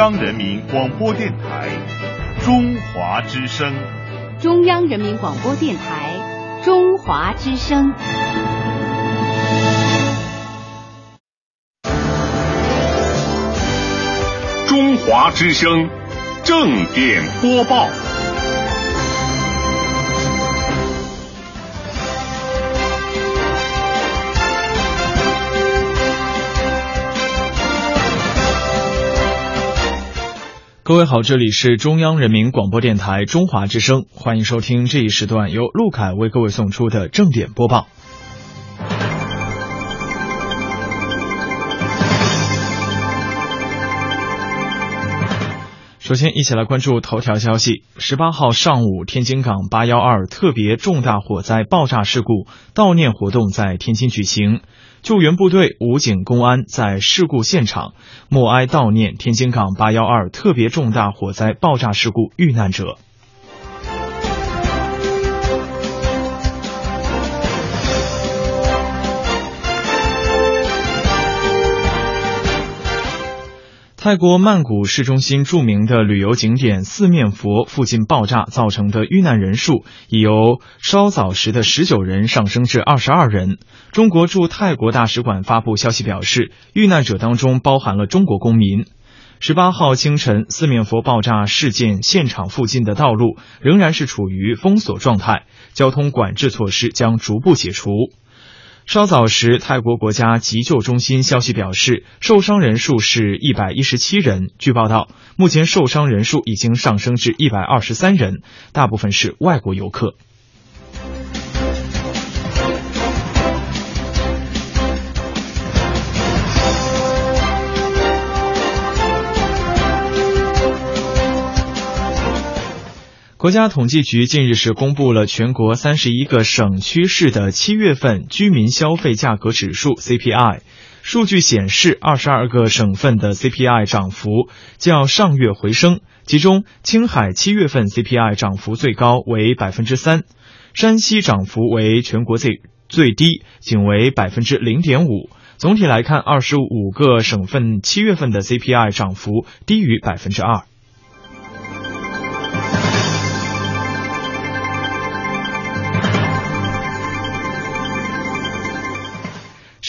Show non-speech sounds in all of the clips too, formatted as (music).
央人民广播电台中华之声。中央人民广播电台中华之声。中华之声正点播报。各位好，这里是中央人民广播电台中华之声，欢迎收听这一时段由陆凯为各位送出的正点播报。首先，一起来关注头条消息。十八号上午，天津港八幺二特别重大火灾爆炸事故悼念活动在天津举行，救援部队、武警、公安在事故现场默哀悼念天津港八幺二特别重大火灾爆炸事故遇难者。泰国曼谷市中心著名的旅游景点四面佛附近爆炸造成的遇难人数，已由稍早时的十九人上升至二十二人。中国驻泰国大使馆发布消息表示，遇难者当中包含了中国公民。十八号清晨，四面佛爆炸事件现场附近的道路仍然是处于封锁状态，交通管制措施将逐步解除。稍早时，泰国国家急救中心消息表示，受伤人数是一百一十七人。据报道，目前受伤人数已经上升至一百二十三人，大部分是外国游客。国家统计局近日是公布了全国三十一个省区市的七月份居民消费价格指数 CPI。数据显示，二十二个省份的 CPI 涨幅较上月回升，其中青海七月份 CPI 涨幅最高为百分之三，山西涨幅为全国最最低，仅为百分之零点五。总体来看，二十五个省份七月份的 CPI 涨幅低于百分之二。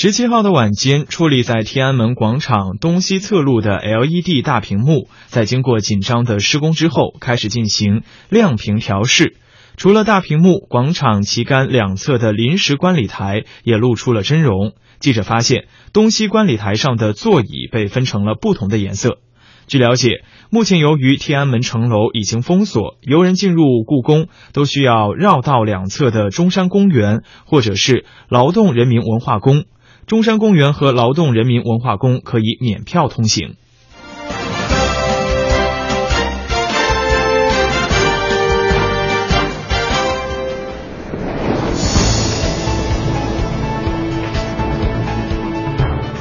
十七号的晚间，矗立在天安门广场东西侧路的 LED 大屏幕，在经过紧张的施工之后，开始进行亮屏调试。除了大屏幕，广场旗杆两侧的临时观礼台也露出了真容。记者发现，东西观礼台上的座椅被分成了不同的颜色。据了解，目前由于天安门城楼已经封锁，游人进入故宫都需要绕道两侧的中山公园或者是劳动人民文化宫。中山公园和劳动人民文化宫可以免票通行。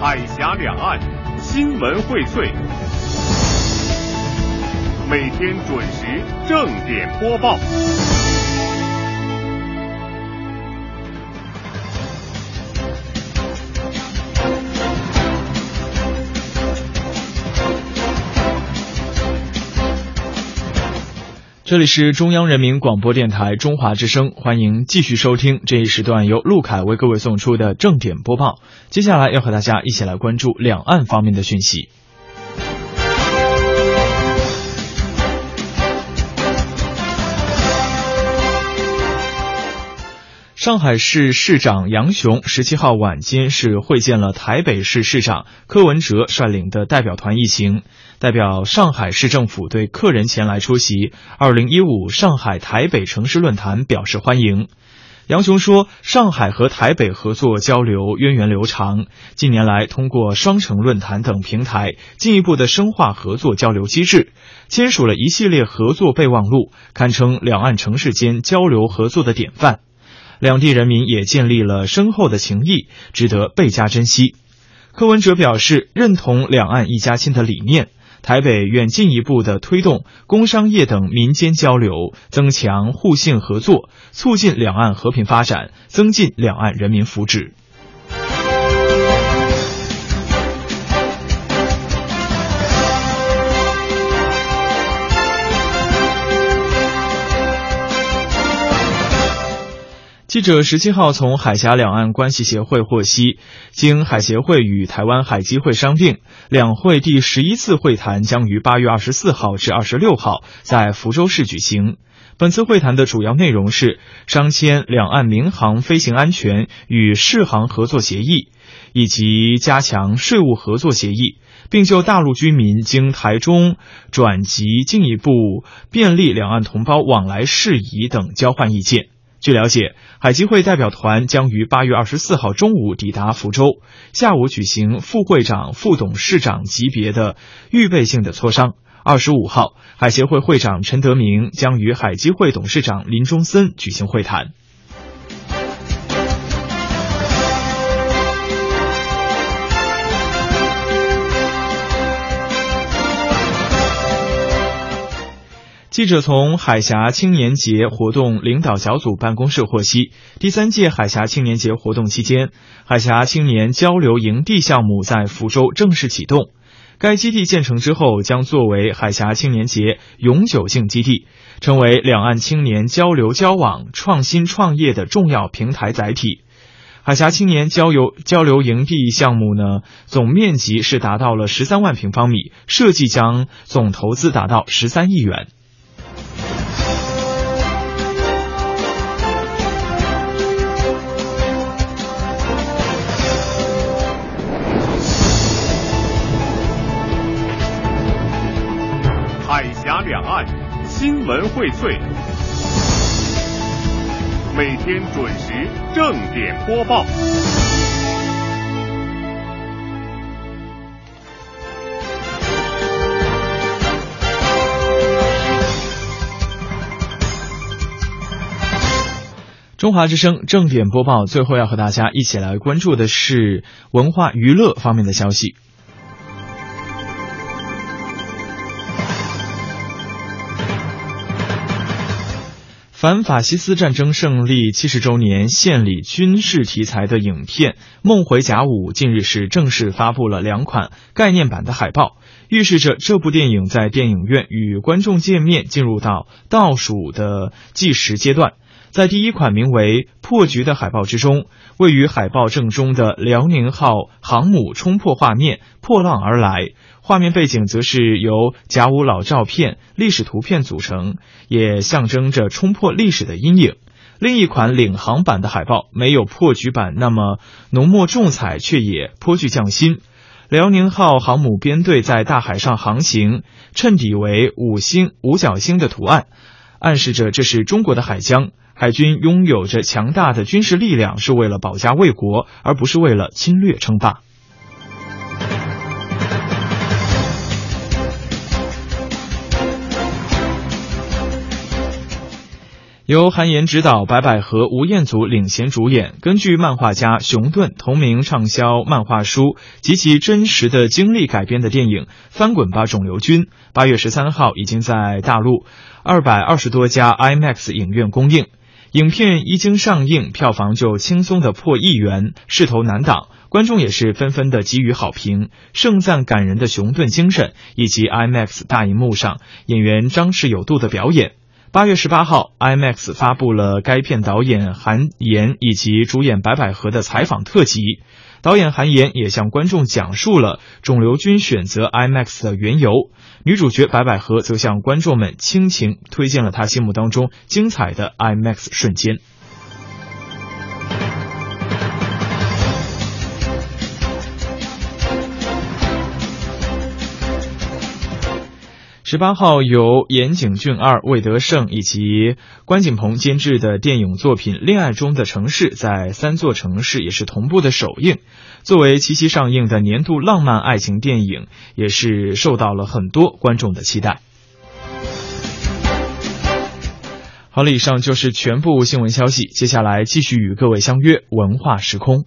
海峡两岸新闻荟萃，每天准时正点播报。这里是中央人民广播电台中华之声，欢迎继续收听这一时段由陆凯为各位送出的正点播报。接下来要和大家一起来关注两岸方面的讯息。上海市市长杨雄十七号晚间是会见了台北市市长柯文哲率领的代表团一行，代表上海市政府对客人前来出席二零一五上海台北城市论坛表示欢迎。杨雄说，上海和台北合作交流源远流长，近年来通过双城论坛等平台，进一步的深化合作交流机制，签署了一系列合作备忘录，堪称两岸城市间交流合作的典范。两地人民也建立了深厚的情谊，值得倍加珍惜。柯文哲表示认同两岸一家亲的理念，台北愿进一步的推动工商业等民间交流，增强互信合作，促进两岸和平发展，增进两岸人民福祉。记者十七号从海峡两岸关系协会获悉，经海协会与台湾海基会商定，两会第十一次会谈将于八月二十四号至二十六号在福州市举行。本次会谈的主要内容是商签两岸民航飞行安全与适航合作协议，以及加强税务合作协议，并就大陆居民经台中转籍进一步便利两岸同胞往来事宜等交换意见。据了解，海基会代表团将于八月二十四号中午抵达福州，下午举行副会长、副董事长级别的预备性的磋商。二十五号，海协会会长陈德明将与海基会董事长林中森举行会谈。记者从海峡青年节活动领导小组办公室获悉，第三届海峡青年节活动期间，海峡青年交流营地项目在福州正式启动。该基地建成之后，将作为海峡青年节永久性基地，成为两岸青年交流交往、创新创业的重要平台载体。海峡青年交流交流营地项目呢，总面积是达到了十三万平方米，设计将总投资达到十三亿元。海峡两岸新闻荟萃，每天准时正点播报。中华之声正点播报，最后要和大家一起来关注的是文化娱乐方面的消息。反法西斯战争胜利七十周年献礼军事题材的影片《梦回甲午》近日是正式发布了两款概念版的海报，预示着这部电影在电影院与观众见面进入到倒数的计时阶段。在第一款名为《破局》的海报之中，位于海报正中的辽宁号航母冲破画面，破浪而来。画面背景则是由甲午老照片、历史图片组成，也象征着冲破历史的阴影。另一款领航版的海报没有破局版那么浓墨重彩，却也颇具匠心。辽宁号航母编队在大海上航行，衬底为五星五角星的图案，暗示着这是中国的海疆。海军拥有着强大的军事力量，是为了保家卫国，而不是为了侵略称霸。由韩延执导，白百合、吴彦祖领衔主演，根据漫画家熊顿同名畅销漫画书及其真实的经历改编的电影《翻滚吧，肿瘤君》，八月十三号已经在大陆二百二十多家 IMAX 影院公映。影片一经上映，票房就轻松的破亿元，势头难挡。观众也是纷纷的给予好评，盛赞感人的熊顿精神以及 IMAX 大银幕上演员张弛有度的表演。八月十八号，IMAX 发布了该片导演韩延以及主演白百合的采访特辑。导演韩延也向观众讲述了肿瘤君选择 IMAX 的缘由。女主角白百合则向观众们倾情推荐了她心目当中精彩的 IMAX 瞬间。十八号，由岩井俊二、魏德胜以及关锦鹏监制的电影作品《恋爱中的城市》在三座城市也是同步的首映。作为七夕上映的年度浪漫爱情电影，也是受到了很多观众的期待。好了，以上就是全部新闻消息，接下来继续与各位相约文化时空。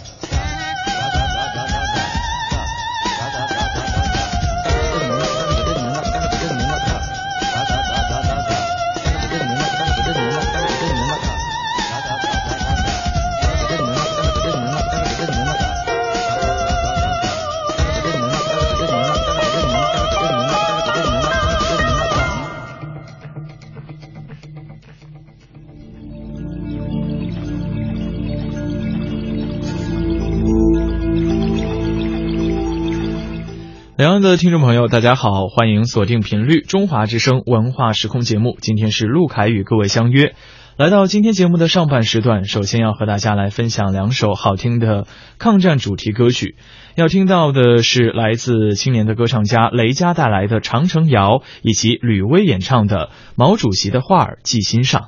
两岸的听众朋友，大家好，欢迎锁定频率中华之声文化时空节目。今天是陆凯与各位相约，来到今天节目的上半时段，首先要和大家来分享两首好听的抗战主题歌曲。要听到的是来自青年的歌唱家雷佳带来的《长城谣》，以及吕薇演唱的《毛主席的话儿记心上》。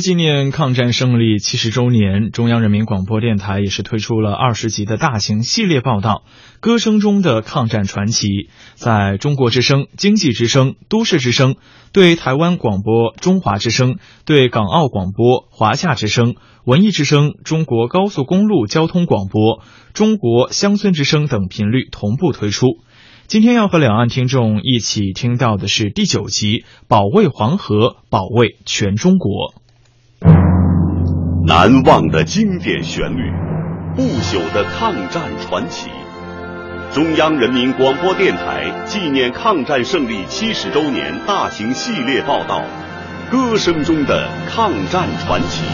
纪念抗战胜利七十周年，中央人民广播电台也是推出了二十集的大型系列报道《歌声中的抗战传奇》。在中国之声、经济之声、都市之声、对台湾广播中华之声、对港澳广播华夏之声、文艺之声、中国高速公路交通广播、中国乡村之声等频率同步推出。今天要和两岸听众一起听到的是第九集《保卫黄河，保卫全中国》。难忘的经典旋律，不朽的抗战传奇。中央人民广播电台纪念抗战胜利七十周年大型系列报道《歌声中的抗战传奇》，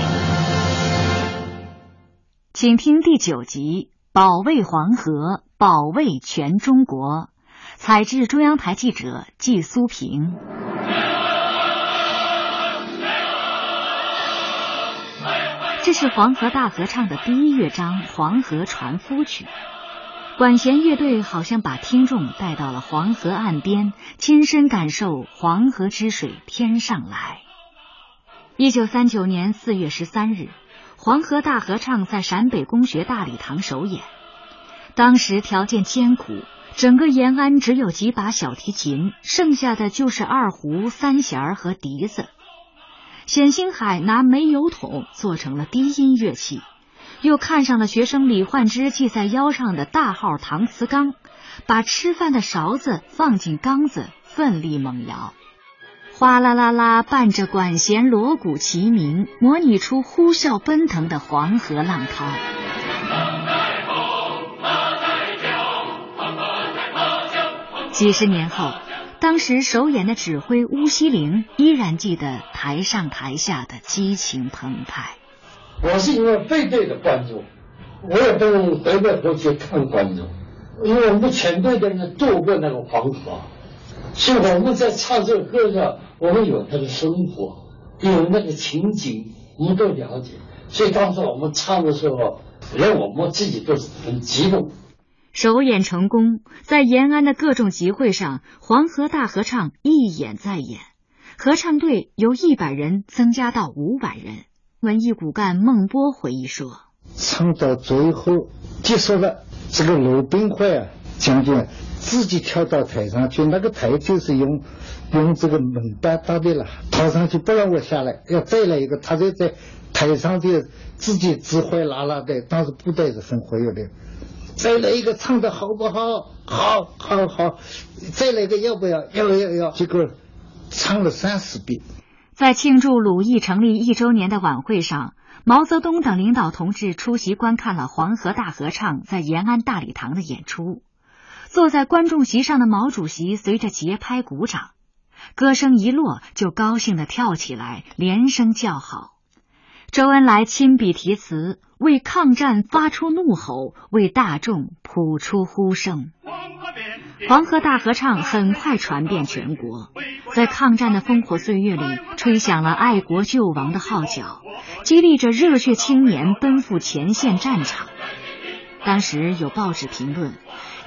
请听第九集《保卫黄河，保卫全中国》，采自中央台记者季苏平。这是黄河大合唱的第一乐章《黄河船夫曲》，管弦乐队好像把听众带到了黄河岸边，亲身感受黄河之水天上来。一九三九年四月十三日，黄河大合唱在陕北公学大礼堂首演。当时条件艰苦，整个延安只有几把小提琴，剩下的就是二胡、三弦和笛子。冼星海拿煤油桶做成了低音乐器，又看上了学生李焕之系在腰上的大号搪瓷缸，把吃饭的勺子放进缸子，奋力猛摇，哗啦啦啦伴着管弦锣鼓齐鸣，模拟出呼啸奔腾的黄河浪涛。几十年后。当时首演的指挥巫西陵依然记得台上台下的激情澎湃。我是一个背对的观众，我也不能回过头去看观众，因为我们全队的人渡过那个黄河，所以我们在唱这个歌的时候，我们有他的生活，有那个情景，我们都了解。所以当时我们唱的时候，连我们自己都很激动。首演成功，在延安的各种集会上，黄河大合唱一演再演，合唱队由一百人增加到五百人。文艺骨干孟波回忆说：“唱到最后结束了，这个罗宾会啊，将军自己跳到台上去，那个台就是用用这个门板搭的了，跳上去不让我下来，要再来一个，他就在台上就自己指挥啦啦的，当时部队是很活跃的。”再来一个唱的好不好？好，好，好！再来一个要不要？要，要，要！结果唱了三四遍。在庆祝鲁艺成立一周年的晚会上，毛泽东等领导同志出席观看了黄河大合唱在延安大礼堂的演出。坐在观众席上的毛主席随着节拍鼓掌，歌声一落就高兴的跳起来，连声叫好。周恩来亲笔题词，为抗战发出怒吼，为大众谱出呼声。黄河大合唱很快传遍全国，在抗战的烽火岁月里，吹响了爱国救亡的号角，激励着热血青年奔赴前线战场。当时有报纸评论：“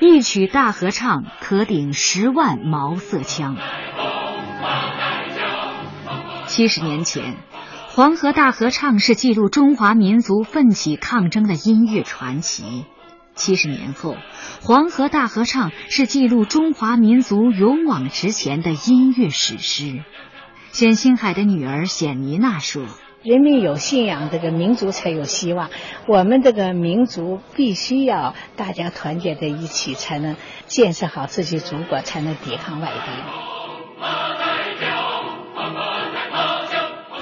一曲大合唱可顶十万毛瑟枪。”七十年前。黄河大合唱是记录中华民族奋起抗争的音乐传奇。七十年后，黄河大合唱是记录中华民族勇往直前的音乐史诗。冼星海的女儿冼妮娜说：“人民有信仰，这个民族才有希望。我们这个民族必须要大家团结在一起，才能建设好自己祖国，才能抵抗外敌。”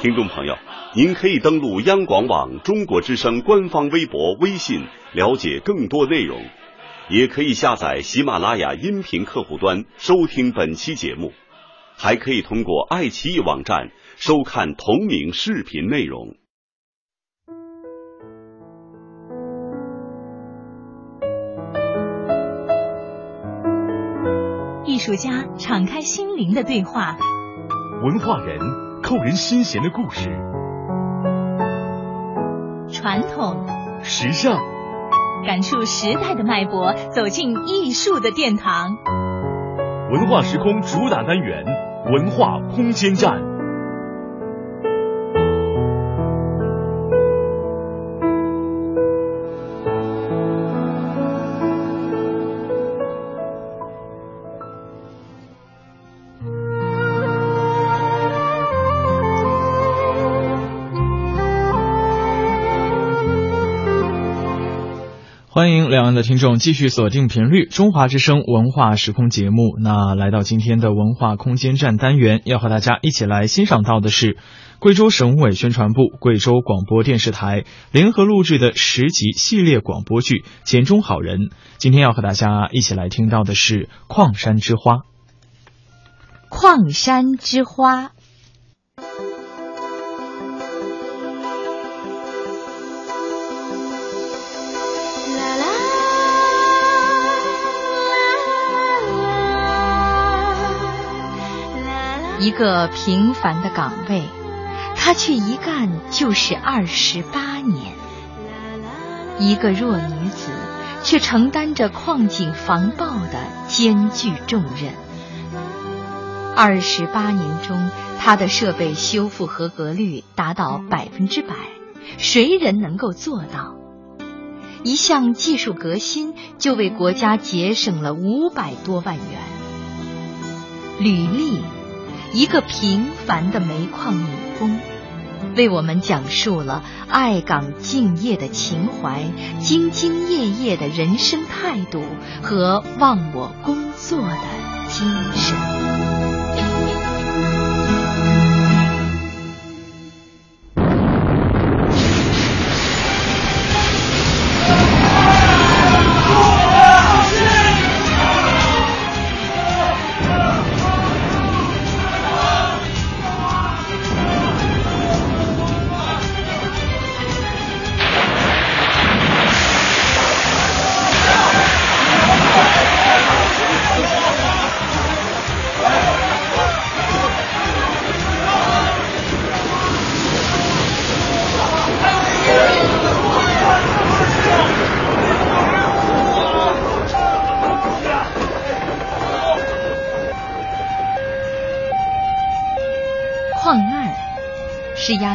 听众朋友，您可以登录央广网中国之声官方微博、微信了解更多内容，也可以下载喜马拉雅音频客户端收听本期节目，还可以通过爱奇艺网站收看同名视频内容。艺术家敞开心灵的对话，文化人。扣人心弦的故事，传统、时尚，感触时代的脉搏，走进艺术的殿堂。文化时空主打单元：文化空间站。欢迎两岸的听众继续锁定频率中华之声文化时空节目。那来到今天的文化空间站单元，要和大家一起来欣赏到的是贵州省委宣传部、贵州广播电视台联合录制的十集系列广播剧《简中好人》。今天要和大家一起来听到的是《矿山之花》。矿山之花。一个平凡的岗位，他却一干就是二十八年。一个弱女子，却承担着矿井防爆的艰巨重任。二十八年中，他的设备修复合格率达到百分之百，谁人能够做到？一项技术革新就为国家节省了五百多万元。履历。一个平凡的煤矿女工，为我们讲述了爱岗敬业的情怀、兢兢业业的人生态度和忘我工作的精神。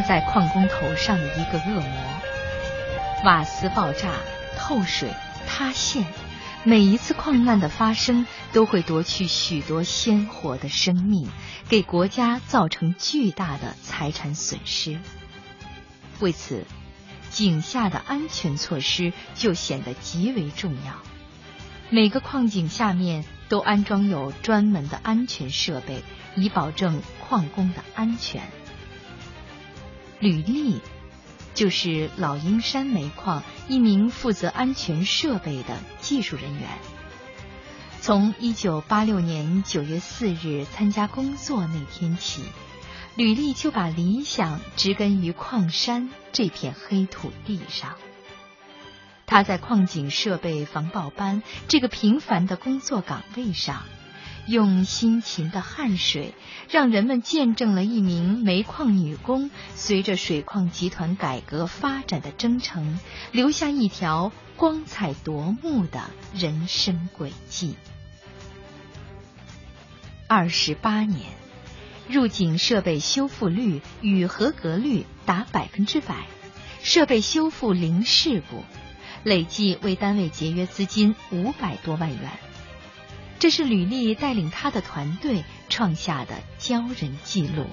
在矿工头上的一个恶魔。瓦斯爆炸、透水、塌陷，每一次矿难的发生，都会夺去许多鲜活的生命，给国家造成巨大的财产损失。为此，井下的安全措施就显得极为重要。每个矿井下面都安装有专门的安全设备，以保证矿工的安全。吕丽，就是老鹰山煤矿一名负责安全设备的技术人员。从一九八六年九月四日参加工作那天起，吕丽就把理想植根于矿山这片黑土地上。他在矿井设备防爆班这个平凡的工作岗位上。用辛勤的汗水，让人们见证了一名煤矿女工随着水矿集团改革发展的征程，留下一条光彩夺目的人生轨迹。二十八年，入井设备修复率与合格率达百分之百，设备修复零事故，累计为单位节约资金五百多万元。这是吕丽带领她的团队创下的骄人记录，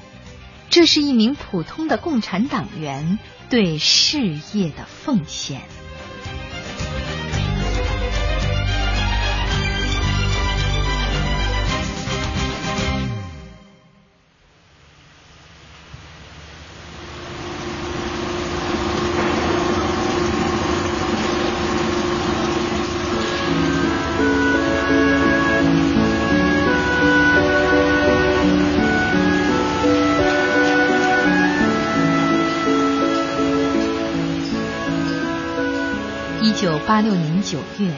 这是一名普通的共产党员对事业的奉献。九月，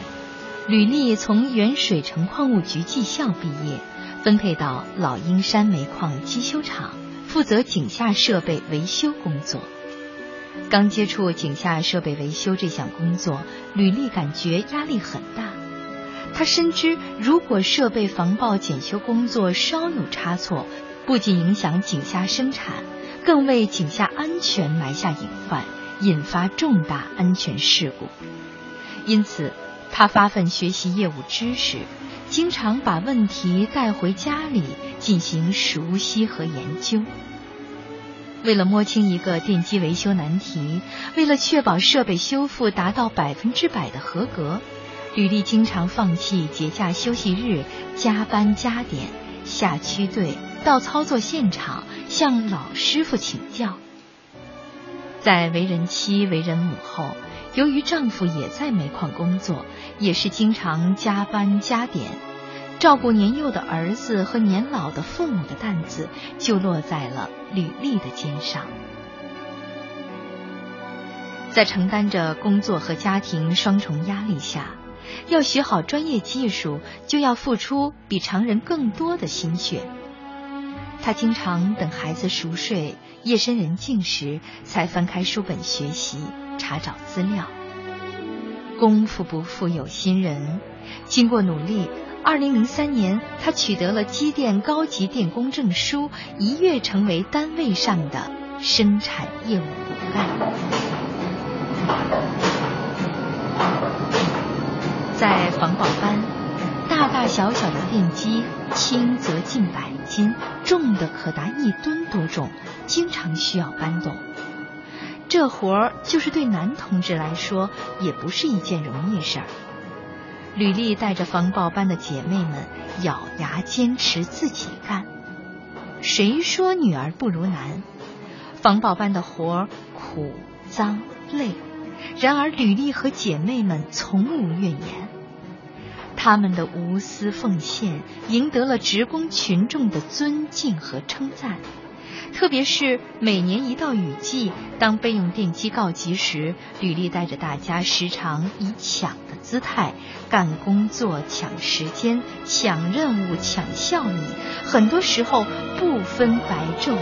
吕丽从原水城矿务局技校毕业，分配到老鹰山煤矿机修厂，负责井下设备维修工作。刚接触井下设备维修这项工作，吕丽感觉压力很大。他深知，如果设备防爆检修工作稍有差错，不仅影响井下生产，更为井下安全埋下隐患，引发重大安全事故。因此，他发奋学习业务知识，经常把问题带回家里进行熟悉和研究。为了摸清一个电机维修难题，为了确保设备修复达到百分之百的合格，吕丽经常放弃节假休息日，加班加点，下区队到操作现场向老师傅请教。在为人妻、为人母后，由于丈夫也在煤矿工作，也是经常加班加点，照顾年幼的儿子和年老的父母的担子就落在了吕丽的肩上。在承担着工作和家庭双重压力下，要学好专业技术，就要付出比常人更多的心血。她经常等孩子熟睡。夜深人静时，才翻开书本学习、查找资料。功夫不负有心人，经过努力，二零零三年，他取得了机电高级电工证书，一跃成为单位上的生产业务骨干。在防爆班，大大小小的电机，轻则近百斤，重的可达一吨多重。经常需要搬动，这活儿就是对男同志来说也不是一件容易事儿。吕丽带着防爆班的姐妹们咬牙坚持自己干。谁说女儿不如男？防爆班的活儿苦、脏、累，然而吕丽和姐妹们从无怨言。他们的无私奉献赢得了职工群众的尊敬和称赞。特别是每年一到雨季，当备用电机告急时，吕丽带着大家时常以抢的姿态干工作、抢时间、抢任务、抢效益，很多时候不分白昼。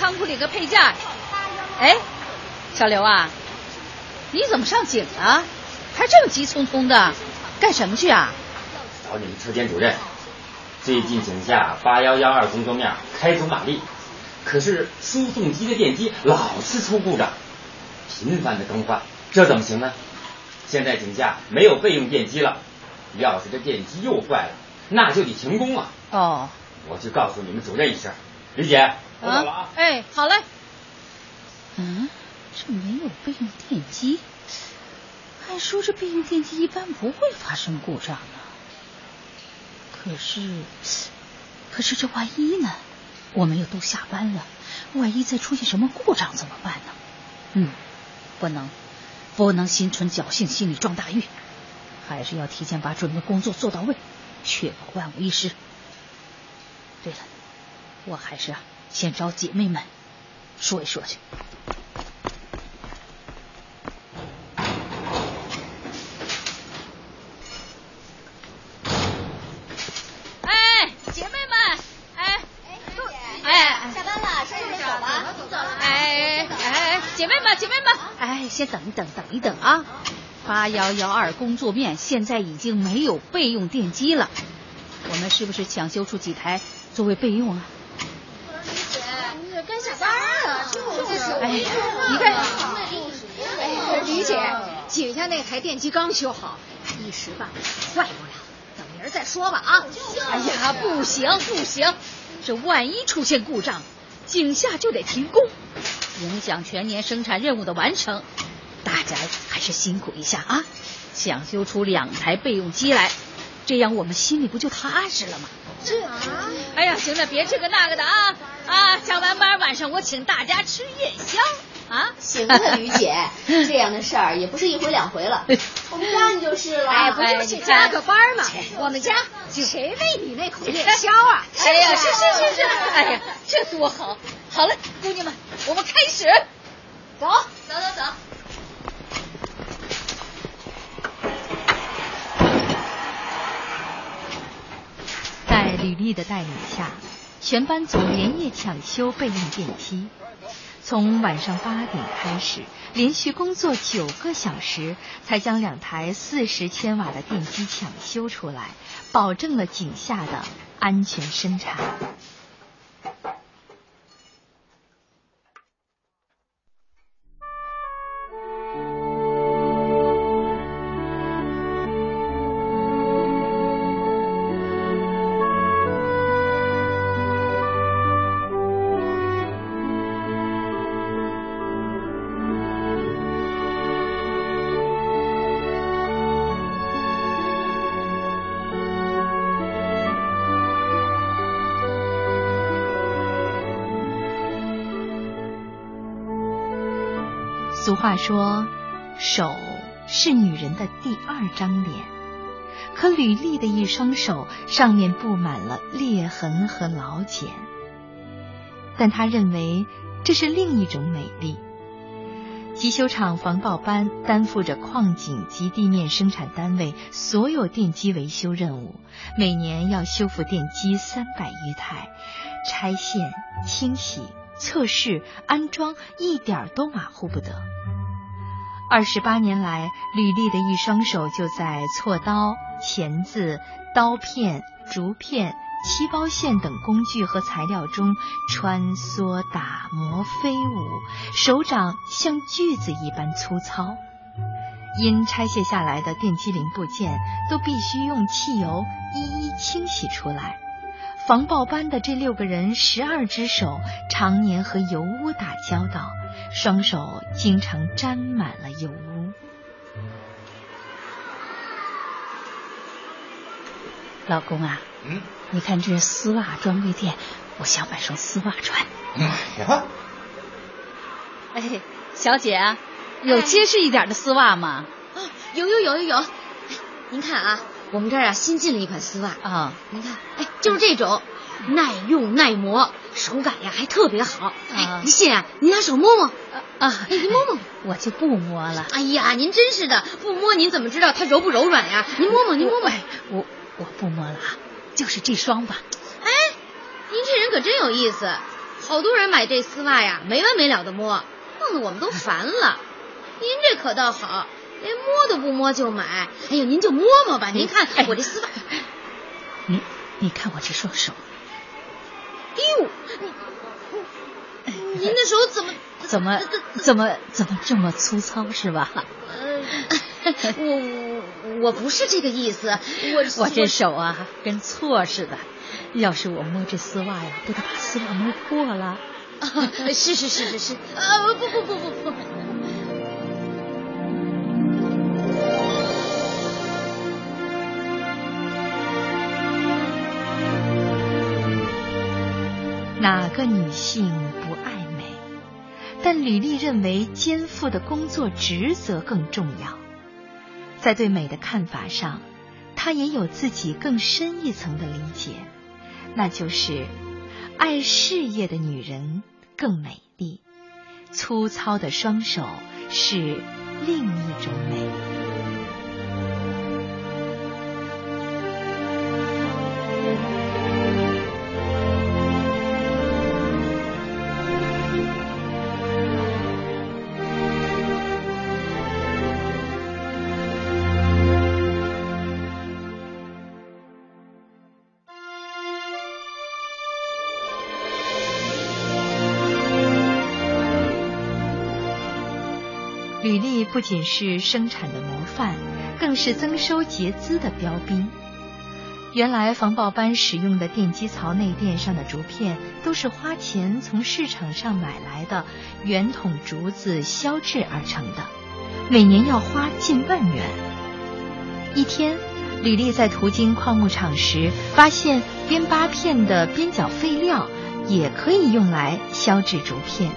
仓库里个配件。哎，小刘啊，你怎么上井了？还这么急匆匆的，干什么去啊？找你们车间主任。最近井下八幺幺二工作面开足马力，可是输送机的电机老是出故障，频繁的更换，这怎么行呢？现在井下没有备用电机了，要是这电机又坏了。那就得停工了！哦，我去告诉你们主任一声，李姐，我走了啊！哎，好嘞。嗯，这没有备用电机，按说这备用电机一般不会发生故障啊。可是，可是这万一呢？我们又都下班了，万一再出现什么故障怎么办呢？嗯，不能，不能心存侥幸心理撞大运，还是要提前把准备工作做到位。确保万无一失。对了，我还是啊，先找姐妹们说一说去。哎，姐妹们，哎，哎，下班了，收拾走吧，走了。哎哎，姐妹们，姐妹们，哎，先等一等，等一等啊。八幺幺二工作面现在已经没有备用电机了，我们是不是抢修出几台作为备用啊？姐，你这该下班了，就是。哎呀，你看，哎，李姐，井下那台电机刚修好，一时半会坏不了，等明儿再说吧啊。哎呀，不行不行，这万一出现故障，井下就得停工，影响全年生产任务的完成。大家还是辛苦一下啊！想修出两台备用机来，这样我们心里不就踏实了吗？这啊！哎呀，行了，别这个那个的啊啊！下完班晚上我请大家吃夜宵啊！行了，于姐，(laughs) 这样的事儿也不是一回两回了。我们干就是了。哎，不就是加个班嘛？我们家谁喂你那口夜宵啊？哎呀，是是是是，哎呀，这多好！好了，姑娘们，我们开始，走走走走。在吕丽的带领下，全班组连夜抢修备用电梯。从晚上八点开始，连续工作九个小时，才将两台四十千瓦的电机抢修出来，保证了井下的安全生产。俗话说，手是女人的第二张脸。可吕丽的一双手上面布满了裂痕和老茧，但她认为这是另一种美丽。机修厂防爆班担负着矿井及地面生产单位所有电机维修任务，每年要修复电机三百余台，拆线、清洗。测试安装一点都马虎不得。二十八年来，吕丽的一双手就在锉刀、钳子、刀片、竹片、漆包线等工具和材料中穿梭、打磨、飞舞，手掌像锯子一般粗糙。因拆卸下来的电机零部件都必须用汽油一一清洗出来。防爆班的这六个人，十二只手常年和油污打交道，双手经常沾满了油污。老公啊，嗯，你看这丝袜专柜店，我想买双丝袜穿。买呀！(laughs) 哎，小姐啊，有结实一点的丝袜吗？啊，有有有有有。您看啊。我们这儿啊新进了一款丝袜啊，您看，哎，就是这种，耐用耐磨，手感呀还特别好。哎，不信啊，您拿手摸摸啊，哎，您摸摸，我就不摸了。哎呀，您真是的，不摸您怎么知道它柔不柔软呀？您摸摸，您摸摸。我我不摸了啊，就是这双吧。哎，您这人可真有意思，好多人买这丝袜呀，没完没了的摸，弄得我们都烦了。您这可倒好。连摸都不摸就买，哎呦，您就摸摸吧。您看我这丝袜，(laughs) 你你看我这双手，哎呦，你您的手怎么 (laughs) 怎么 (laughs) 怎么怎么这么粗糙是吧？我我不是这个意思，我我这手啊跟错似的，要是我摸这丝袜呀，不得把丝袜摸破了？是是是是是，啊不不不不不。哪个女性不爱美？但李丽认为肩负的工作职责更重要。在对美的看法上，她也有自己更深一层的理解，那就是爱事业的女人更美丽。粗糙的双手是另一种美。不仅是生产的模范，更是增收节资的标兵。原来防爆班使用的电机槽内垫上的竹片，都是花钱从市场上买来的圆筒竹子削制而成的，每年要花近万元。一天，吕丽在途经矿物厂时，发现边扒片的边角废料也可以用来削制竹片。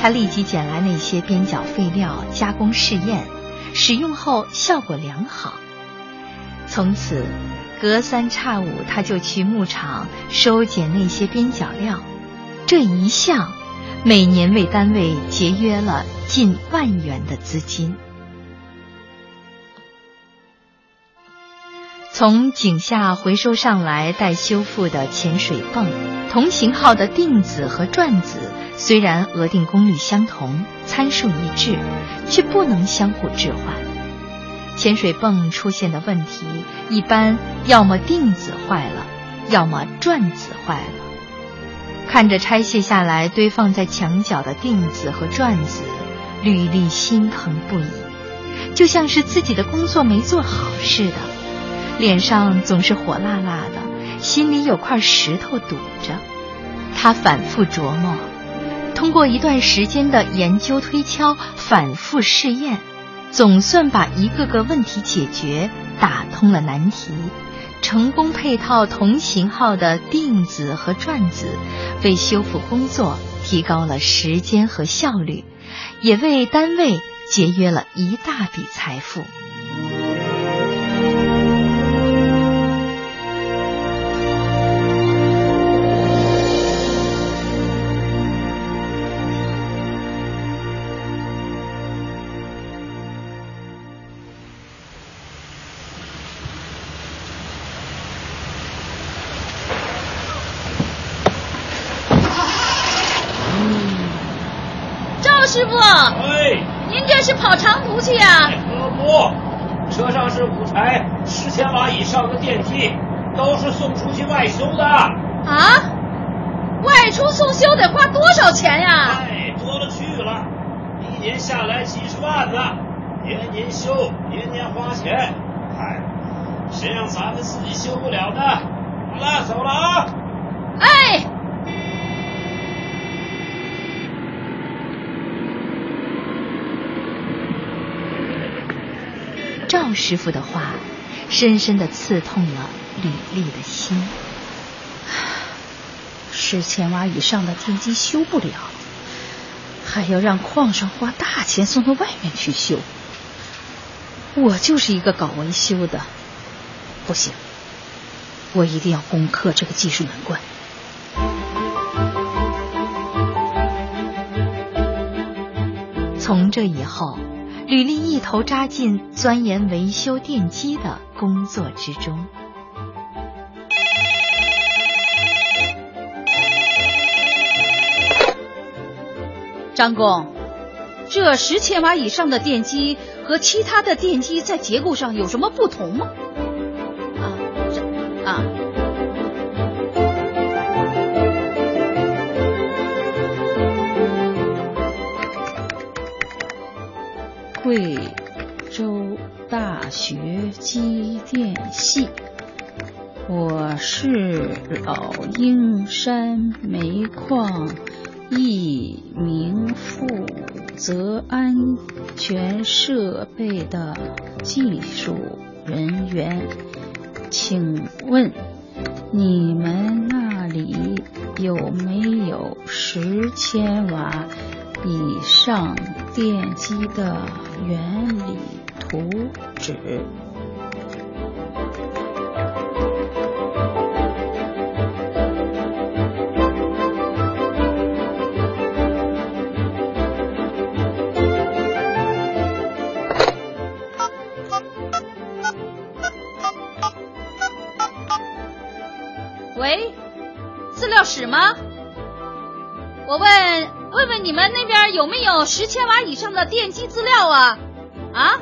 他立即捡来那些边角废料加工试验，使用后效果良好。从此，隔三差五他就去牧场收捡那些边角料。这一项，每年为单位节约了近万元的资金。从井下回收上来待修复的潜水泵，同型号的定子和转子，虽然额定功率相同，参数一致，却不能相互置换。潜水泵出现的问题，一般要么定子坏了，要么转子坏了。看着拆卸下来堆放在墙角的定子和转子，吕丽心疼不已，就像是自己的工作没做好似的，脸上总是火辣辣的，心里有块石头堵着。她反复琢磨，通过一段时间的研究推敲、反复试验，总算把一个个问题解决，打通了难题。成功配套同型号的定子和转子，为修复工作提高了时间和效率，也为单位节约了一大笔财富。可不，车上是五台十千瓦以上的电梯，都是送出去外修的。啊？外出送修得花多少钱呀？哎，多了去了，一年下来几十万呢，年年修，年年花钱。嗨，谁让咱们自己修不了呢？好了，走了啊。哎。赵师傅的话，深深的刺痛了吕丽的心。十千瓦以上的电机修不了，还要让矿上花大钱送到外面去修。我就是一个搞维修的，不行，我一定要攻克这个技术难关。从这以后。吕丽一头扎进钻研维修电机的工作之中。张工，这十千瓦以上的电机和其他的电机在结构上有什么不同吗？啊，这啊。贵州大学机电系，我是老鹰山煤矿一名负责安全设备的技术人员，请问你们那里有没有十千瓦以上电机的？原理图纸。有没有十千瓦以上的电机资料啊？啊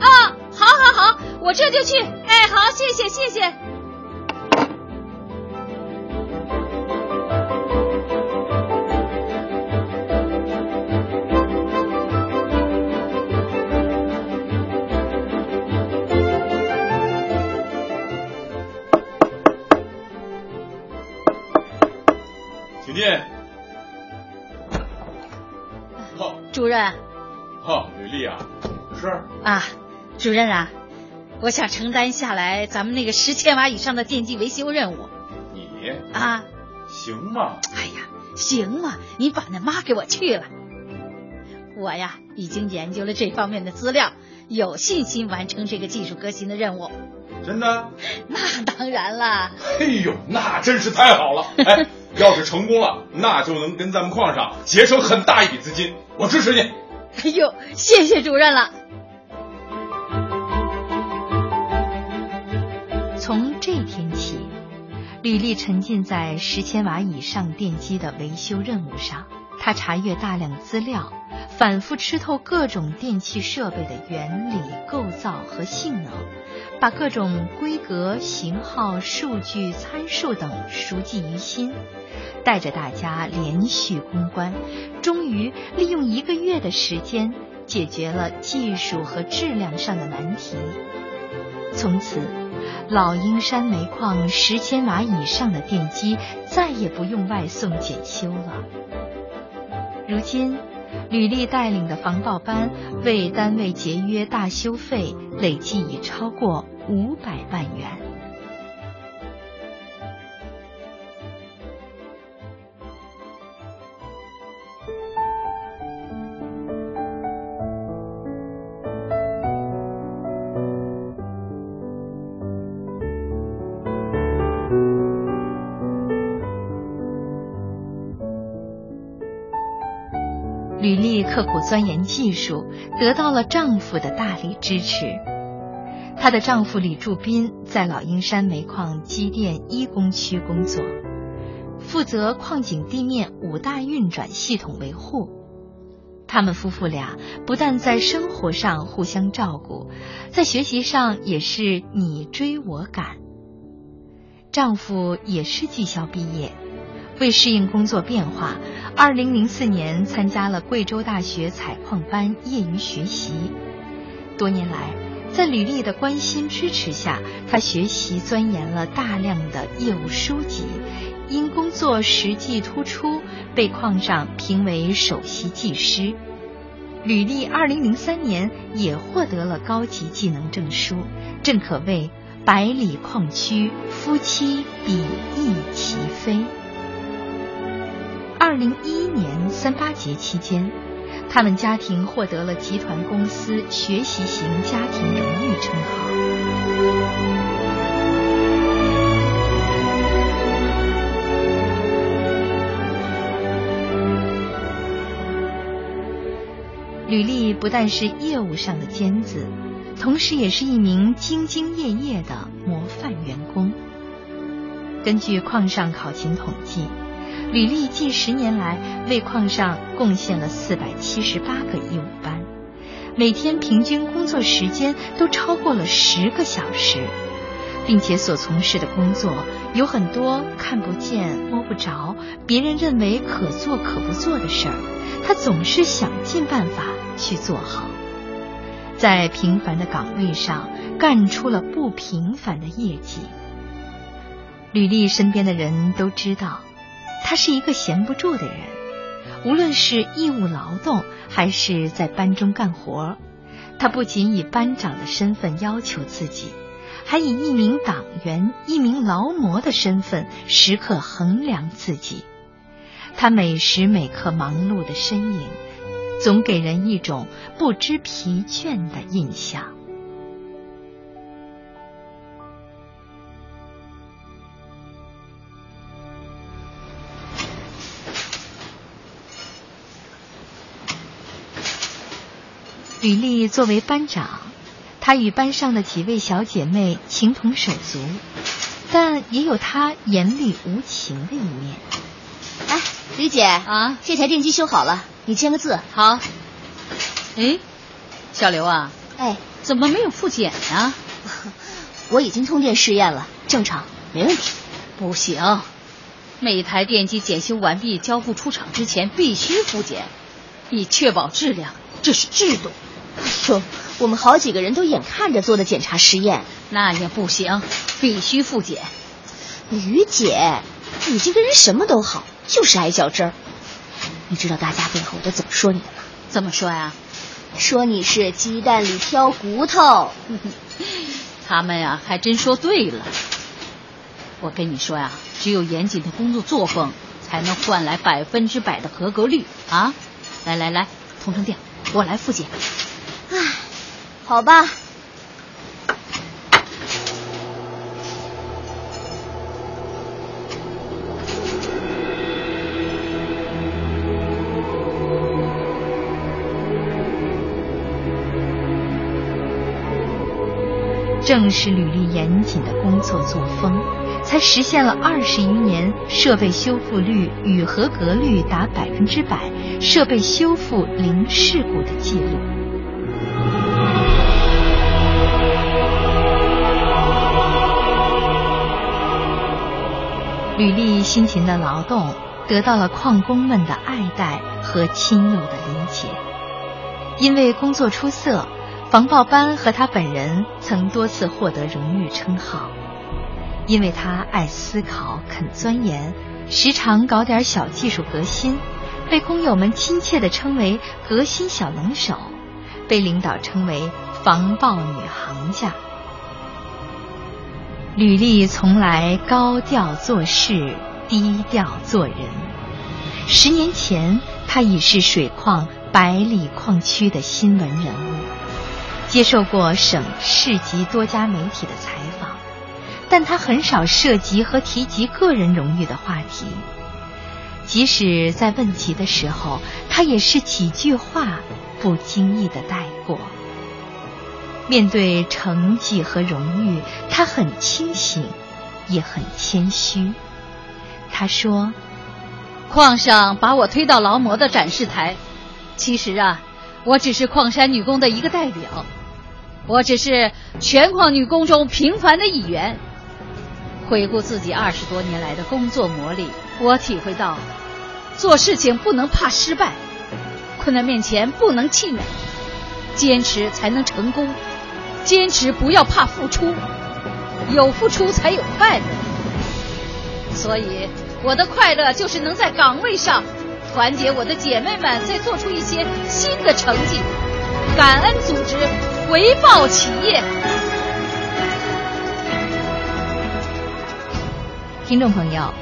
啊，好，好，好，我这就去。哎，好，谢谢，谢谢。啊，主任啊，我想承担下来咱们那个十千瓦以上的电机维修任务。你啊，行吗？哎呀，行嘛，你把那妈给我去了。我呀，已经研究了这方面的资料，有信心完成这个技术革新的任务。真的？(laughs) 那当然了。哎呦，那真是太好了！哎，(laughs) 要是成功了，那就能跟咱们矿上节省很大一笔资金，我支持你。哎呦，谢谢主任了。从这天起，吕丽沉浸在十千瓦以上电机的维修任务上。他查阅大量资料，反复吃透各种电器设备的原理、构造和性能，把各种规格、型号、数据、参数等熟记于心。带着大家连续攻关，终于利用一个月的时间解决了技术和质量上的难题。从此，老鹰山煤矿十千瓦以上的电机再也不用外送检修了。如今，吕丽带领的防爆班为单位节约大修费，累计已超过五百万元。刻苦钻研技术，得到了丈夫的大力支持。她的丈夫李柱斌在老鹰山煤矿机电一工区工作，负责矿井地面五大运转系统维护。他们夫妇俩不但在生活上互相照顾，在学习上也是你追我赶。丈夫也是技校毕业。为适应工作变化，二零零四年参加了贵州大学采矿班业余学习。多年来，在吕丽的关心支持下，他学习钻研了大量的业务书籍，因工作实际突出，被矿上评为首席技师。吕丽二零零三年也获得了高级技能证书，正可谓百里矿区夫妻比翼齐飞。二零一一年三八节期间，他们家庭获得了集团公司学习型家庭荣誉称号。吕丽不但是业务上的尖子，同时也是一名兢兢业业的模范员工。根据矿上考勤统计。吕丽近十年来为矿上贡献了四百七十八个义务班，每天平均工作时间都超过了十个小时，并且所从事的工作有很多看不见摸不着，别人认为可做可不做的事儿，他总是想尽办法去做好，在平凡的岗位上干出了不平凡的业绩。吕丽身边的人都知道。他是一个闲不住的人，无论是义务劳动还是在班中干活，他不仅以班长的身份要求自己，还以一名党员、一名劳模的身份时刻衡量自己。他每时每刻忙碌的身影，总给人一种不知疲倦的印象。吕丽作为班长，她与班上的几位小姐妹情同手足，但也有她严厉无情的一面。哎，吕姐啊，这台电机修好了，你签个字。好。哎，小刘啊，哎，怎么没有复检呢？(laughs) 我已经通电试验了，正常，没问题。不行，每台电机检修完毕交付出厂之前必须复检，以确保质量，这是制度。(laughs) 说，我们好几个人都眼看着做的检查实验，那也不行，必须复检。于姐，你这个人什么都好，就是爱较真儿。你知道大家背后都怎么说你的吗？怎么说呀？说你是鸡蛋里挑骨头。(laughs) 他们呀，还真说对了。我跟你说呀，只有严谨的工作作风，才能换来百分之百的合格率啊！来来来，通通电，我来复检。唉，好吧。正是履历严谨的工作作风，才实现了二十余年设备修复率与合格率达百分之百、设备修复零事故的记录。履历辛勤的劳动得到了矿工们的爱戴和亲友的理解，因为工作出色。防爆班和他本人曾多次获得荣誉称号，因为他爱思考、肯钻研，时常搞点小技术革新，被工友们亲切地称为“革新小能手”，被领导称为“防爆女行家”。吕丽从来高调做事，低调做人。十年前，他已是水矿百里矿区的新闻人物。接受过省市级多家媒体的采访，但他很少涉及和提及个人荣誉的话题。即使在问及的时候，他也是几句话不经意的带过。面对成绩和荣誉，他很清醒，也很谦虚。他说：“矿上把我推到劳模的展示台，其实啊，我只是矿山女工的一个代表。”我只是全矿女工中平凡的一员。回顾自己二十多年来的工作磨砺，我体会到，做事情不能怕失败，困难面前不能气馁，坚持才能成功，坚持不要怕付出，有付出才有快乐。所以，我的快乐就是能在岗位上团结我的姐妹们，再做出一些新的成绩，感恩组织。回报企业。听众朋友，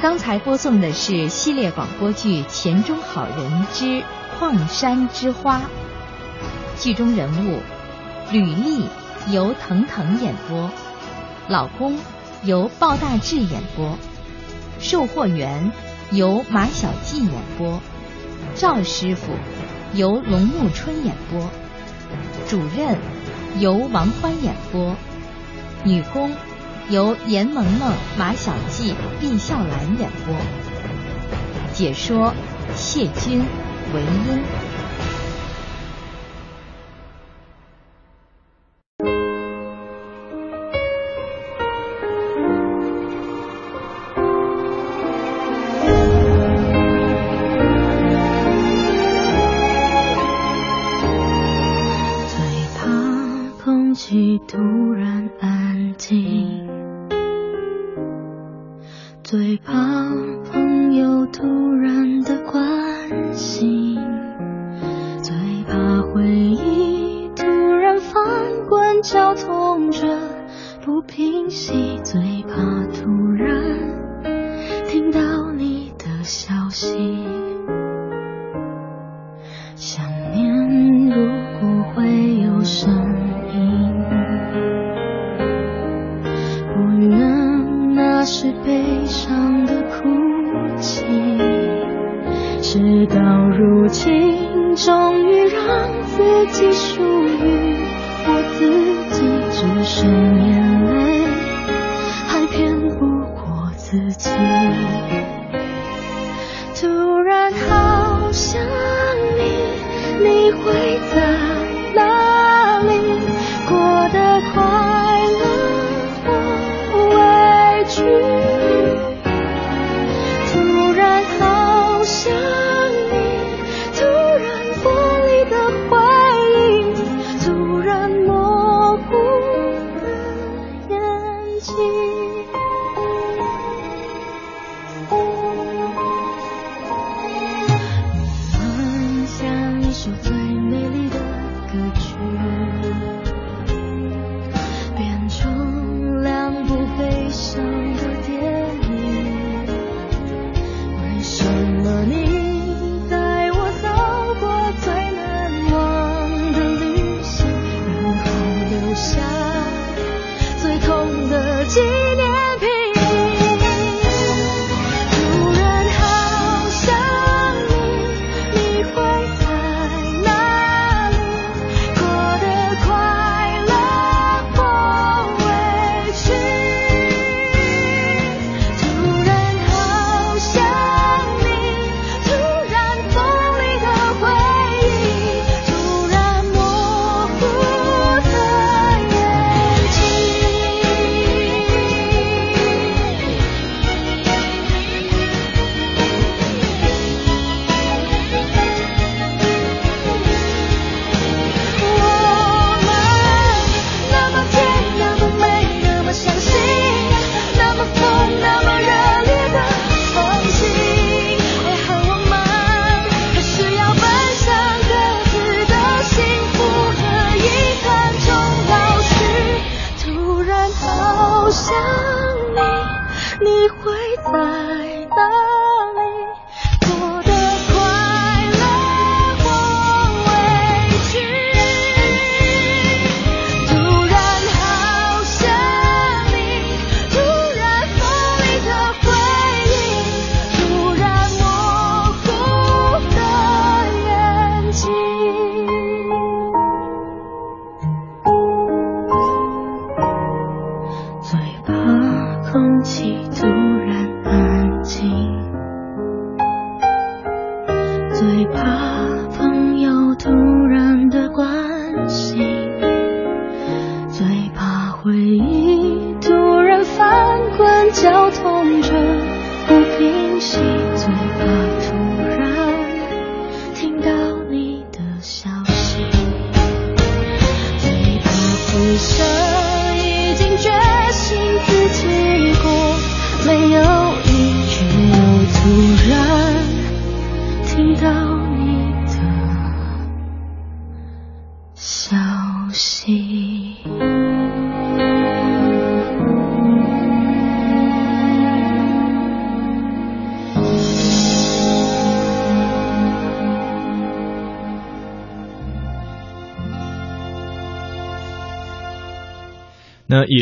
刚才播送的是系列广播剧《钱中好人之矿山之花》，剧中人物吕丽由腾腾演播，老公由鲍大志演播，售货员由马小季演播，赵师傅由龙木春演播。主任由王欢演播，女工由严萌萌、马小季、毕笑兰演播，解说谢军、文英最怕朋友突然的关心最怕回忆突然翻滚绞痛着不平息最怕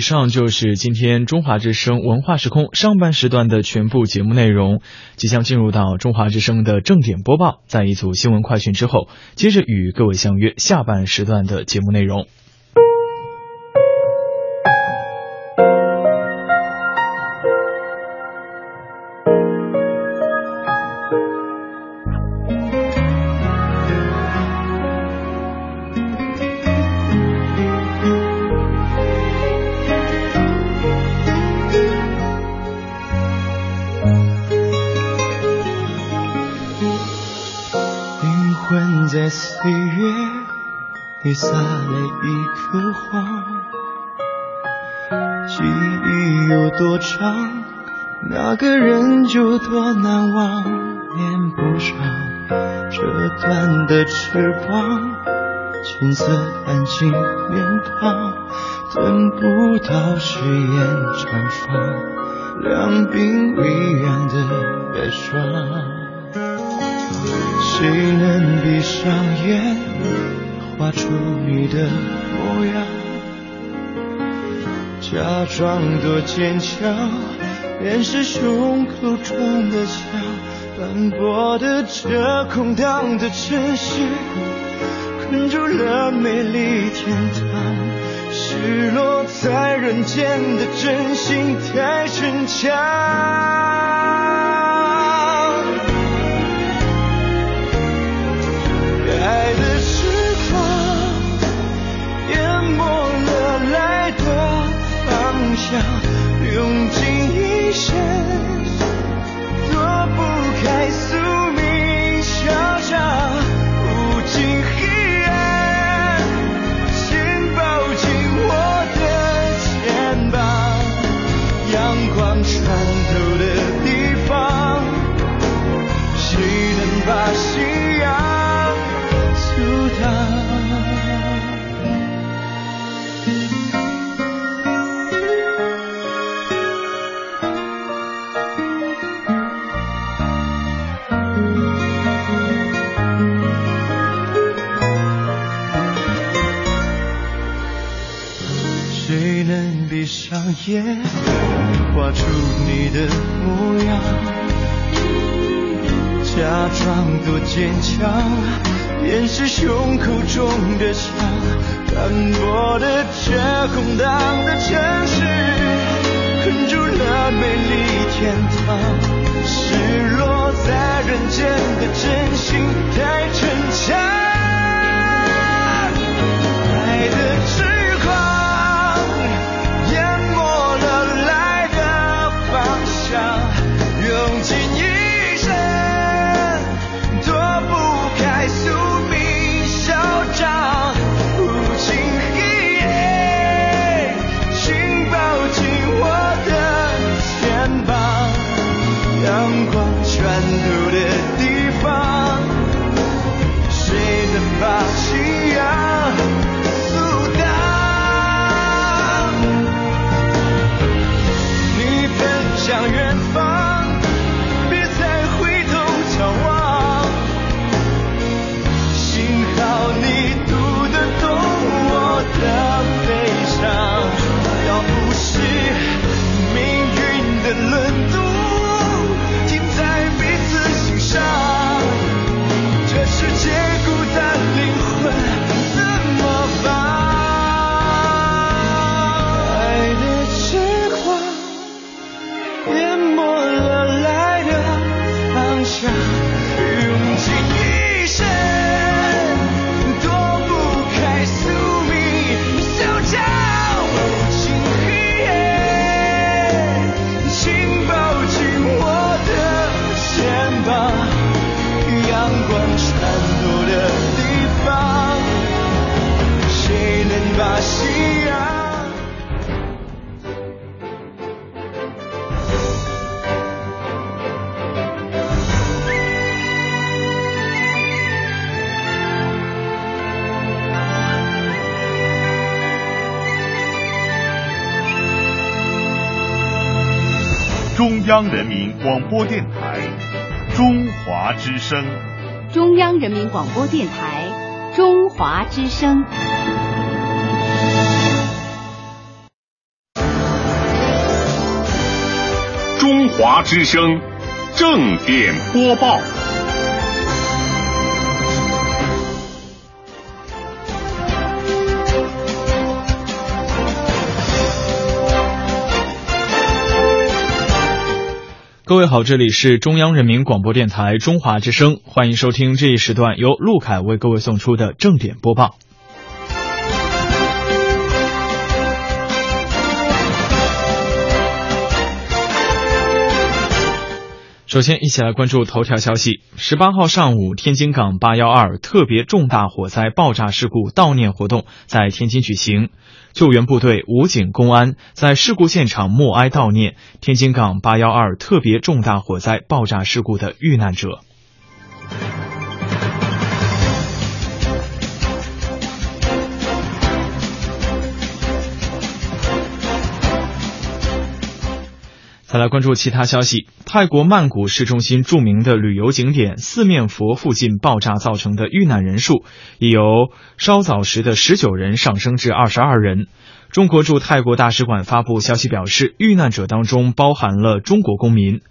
以上就是今天中华之声文化时空上半时段的全部节目内容，即将进入到中华之声的正点播报，在一组新闻快讯之后，接着与各位相约下半时段的节目内容。人就多难忘。连不上折断的翅膀，青涩安静脸庞，等不到誓言绽放，两鬓微凉的白霜。谁能闭上眼，画出你的模样？假装多坚强，掩饰胸口中的枪。斑驳的这空荡的城市，困住了美丽天堂。失落在人间的真心太逞强。爱的时光淹没了来的方向，用尽一上眼，画出你的模样？假装多坚强，掩饰胸口中的伤。斑驳的却空荡的城市，困住了美丽天堂。失落在人间的真心太逞强。央人民广播电台中华之声。中央人民广播电台中华之声。中华之声正点播报。各位好，这里是中央人民广播电台中华之声，欢迎收听这一时段由陆凯为各位送出的正点播报。首先，一起来关注头条消息。十八号上午，天津港八幺二特别重大火灾爆炸事故悼念活动在天津举行，救援部队、武警、公安在事故现场默哀悼念天津港八幺二特别重大火灾爆炸事故的遇难者。再来关注其他消息。泰国曼谷市中心著名的旅游景点四面佛附近爆炸造成的遇难人数，已由稍早时的十九人上升至二十二人。中国驻泰国大使馆发布消息表示，遇难者当中包含了中国公民。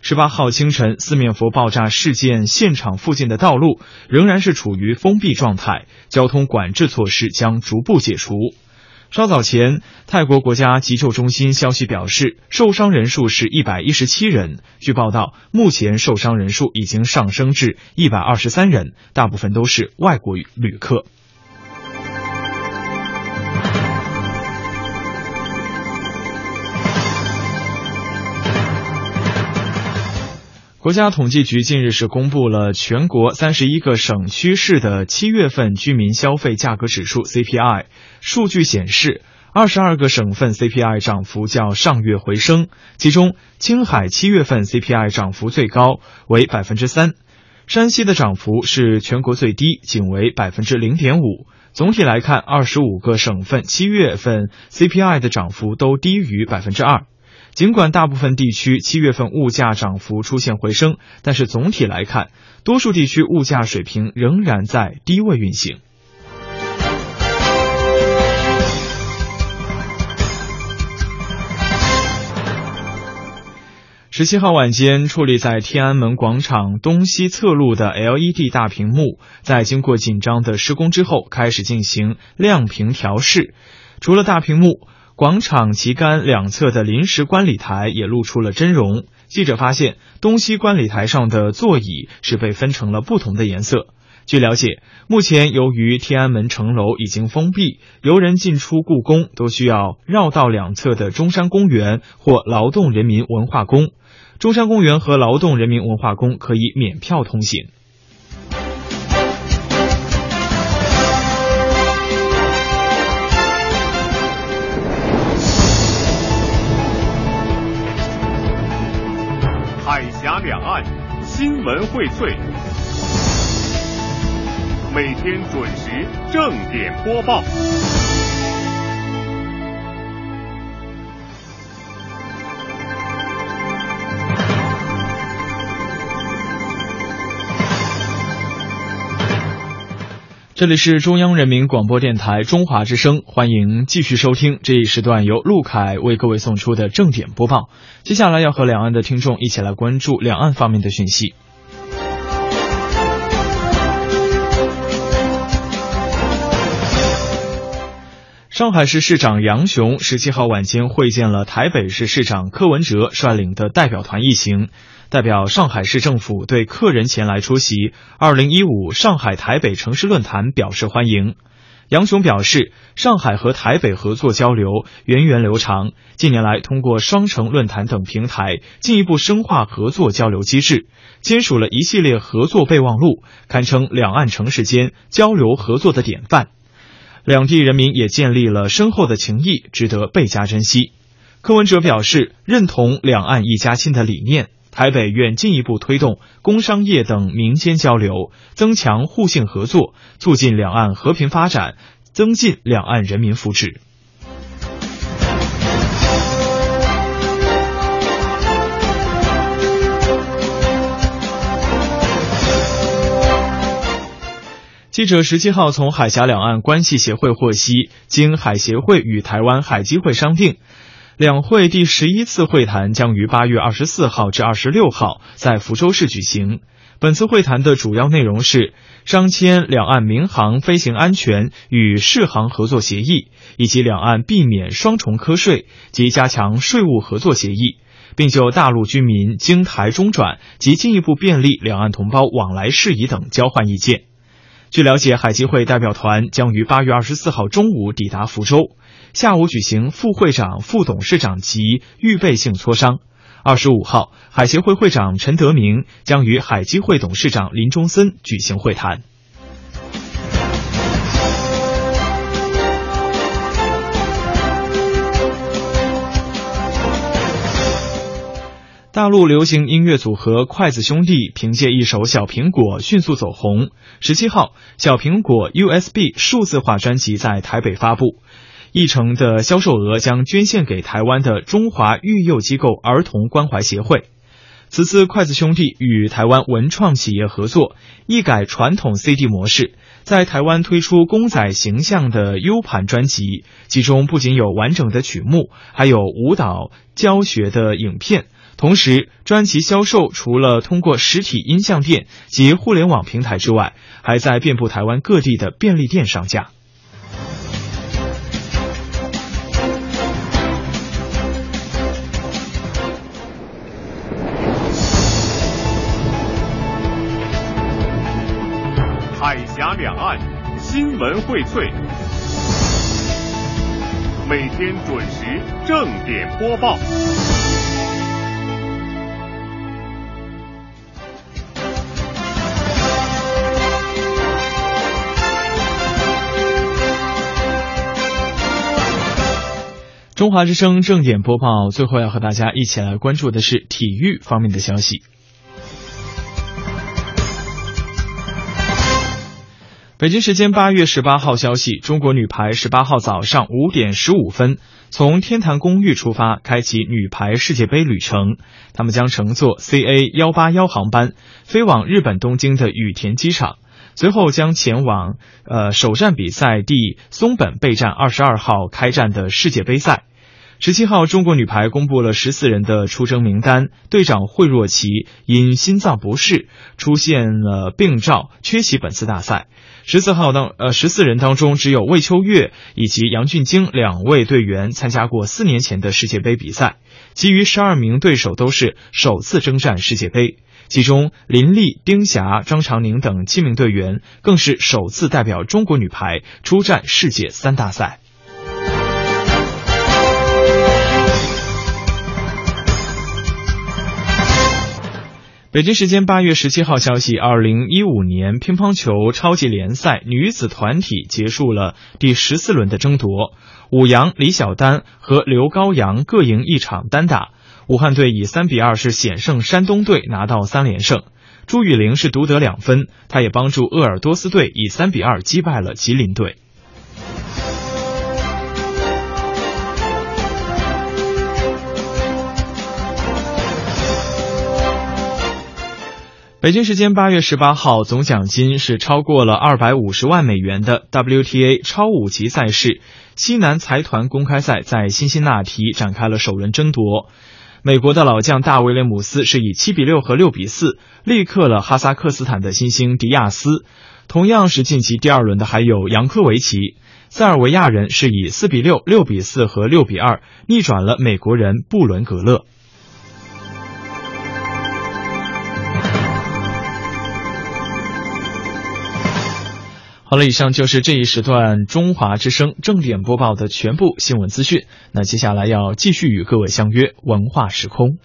十八号清晨，四面佛爆炸事件现场附近的道路仍然是处于封闭状态，交通管制措施将逐步解除。稍早前，泰国国家急救中心消息表示，受伤人数是一百一十七人。据报道，目前受伤人数已经上升至一百二十三人，大部分都是外国旅客。国家统计局近日是公布了全国三十一个省区市的七月份居民消费价格指数 CPI。数据显示，二十二个省份 CPI 涨幅较上月回升，其中青海七月份 CPI 涨幅最高，为百分之三；山西的涨幅是全国最低，仅为百分之零点五。总体来看，二十五个省份七月份 CPI 的涨幅都低于百分之二。尽管大部分地区七月份物价涨幅出现回升，但是总体来看，多数地区物价水平仍然在低位运行。十七号晚间，矗立在天安门广场东西侧路的 LED 大屏幕，在经过紧张的施工之后，开始进行亮屏调试。除了大屏幕。广场旗杆两侧的临时观礼台也露出了真容。记者发现，东西观礼台上的座椅是被分成了不同的颜色。据了解，目前由于天安门城楼已经封闭，游人进出故宫都需要绕道两侧的中山公园或劳动人民文化宫。中山公园和劳动人民文化宫可以免票通行。海峡两岸新闻荟萃，每天准时正点播报。这里是中央人民广播电台中华之声，欢迎继续收听这一时段由陆凯为各位送出的正点播报。接下来要和两岸的听众一起来关注两岸方面的讯息。上海市市长杨雄十七号晚间会见了台北市市长柯文哲率领的代表团一行。代表上海市政府对客人前来出席二零一五上海台北城市论坛表示欢迎。杨雄表示，上海和台北合作交流源远流长，近年来通过双城论坛等平台进一步深化合作交流机制，签署了一系列合作备忘录，堪称两岸城市间交流合作的典范。两地人民也建立了深厚的情谊，值得倍加珍惜。柯文哲表示，认同两岸一家亲的理念。台北愿进一步推动工商业等民间交流增强互信合作促进两岸和平发展增进两岸人民福祉。记者十七号从海峡两岸关系协会获悉经海协会与台湾海基会商定两会第十一次会谈将于八月二十四号至二十六号在福州市举行。本次会谈的主要内容是商签两岸民航飞行安全与适航合作协议，以及两岸避免双重课税及加强税务合作协议，并就大陆居民经台中转及进一步便利两岸同胞往来事宜等交换意见。据了解，海基会代表团将于八月二十四号中午抵达福州，下午举行副会长、副董事长级预备性磋商。二十五号，海协会会长陈德明将与海基会董事长林中森举行会谈。大陆流行音乐组合筷子兄弟凭借一首《小苹果》迅速走红。十七号，《小苹果》USB 数字化专辑在台北发布，一成的销售额将捐献给台湾的中华育幼机构儿童关怀协会。此次筷子兄弟与台湾文创企业合作，一改传统 CD 模式，在台湾推出公仔形象的 U 盘专辑，其中不仅有完整的曲目，还有舞蹈教学的影片。同时，专辑销售除了通过实体音像店及互联网平台之外，还在遍布台湾各地的便利店上架。两岸新闻荟萃，每天准时正点播报。中华之声正点播报，最后要和大家一起来关注的是体育方面的消息。北京时间八月十八号消息，中国女排十八号早上五点十五分从天坛公寓出发，开启女排世界杯旅程。他们将乘坐 CA 幺八幺航班飞往日本东京的羽田机场，随后将前往呃首站比赛地松本备战二十二号开战的世界杯赛。十七号，中国女排公布了十四人的出征名单，队长惠若琪因心脏不适出现了病灶，缺席本次大赛。十四号当呃十四人当中，只有魏秋月以及杨俊京两位队员参加过四年前的世界杯比赛，其余十二名对手都是首次征战世界杯。其中，林丽、丁霞、张常宁等七名队员更是首次代表中国女排出战世界三大赛。北京时间八月十七号消息，二零一五年乒乓球超级联赛女子团体结束了第十四轮的争夺，武阳李晓丹和刘高阳各赢一场单打，武汉队以三比二是险胜山东队，拿到三连胜。朱雨玲是独得两分，她也帮助鄂尔多斯队以三比二击败了吉林队。北京时间八月十八号，总奖金是超过了二百五十万美元的 WTA 超五级赛事西南财团公开赛在辛辛那提展开了首轮争夺。美国的老将大威廉姆斯是以七比六和六比四力克了哈萨克斯坦的新星迪亚斯。同样是晋级第二轮的还有扬科维奇。塞尔维亚人是以四比六、六比四和六比二逆转了美国人布伦格勒。好了，以上就是这一时段中华之声正点播报的全部新闻资讯。那接下来要继续与各位相约文化时空。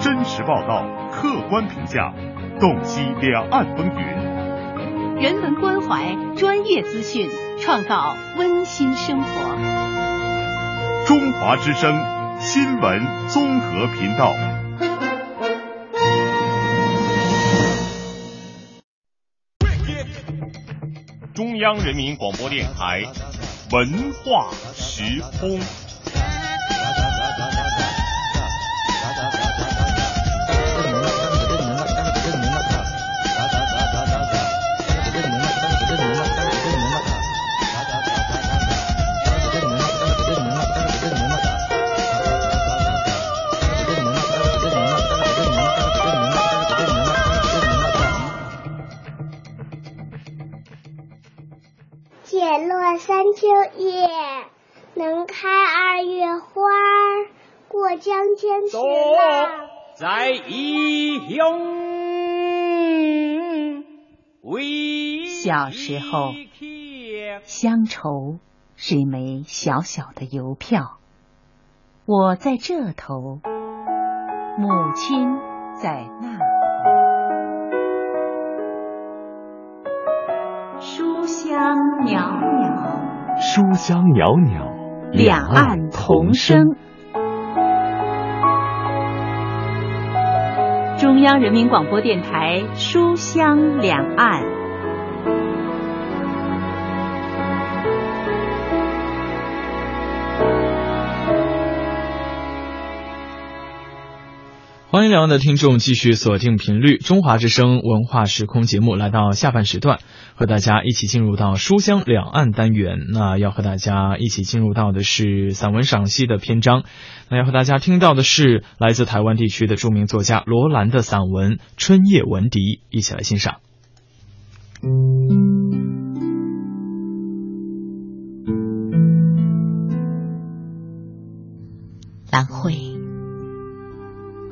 真实报道，客观评价，洞悉两岸风云。人文关怀，专业资讯，创造温馨生活。中华之声新闻综合频道。中央人民广播电台文化时空。解落三秋叶，能开二月花。过江千尺浪，在异乡为小时候，乡愁是一枚小小的邮票，我在这头，母亲在那书香袅袅，两岸同声。中央人民广播电台《书香两岸》。欢迎两岸的听众继续锁定频率，中华之声文化时空节目来到下半时段，和大家一起进入到书香两岸单元。那要和大家一起进入到的是散文赏析的篇章，那要和大家听到的是来自台湾地区的著名作家罗兰的散文《春夜闻笛》，一起来欣赏。兰慧。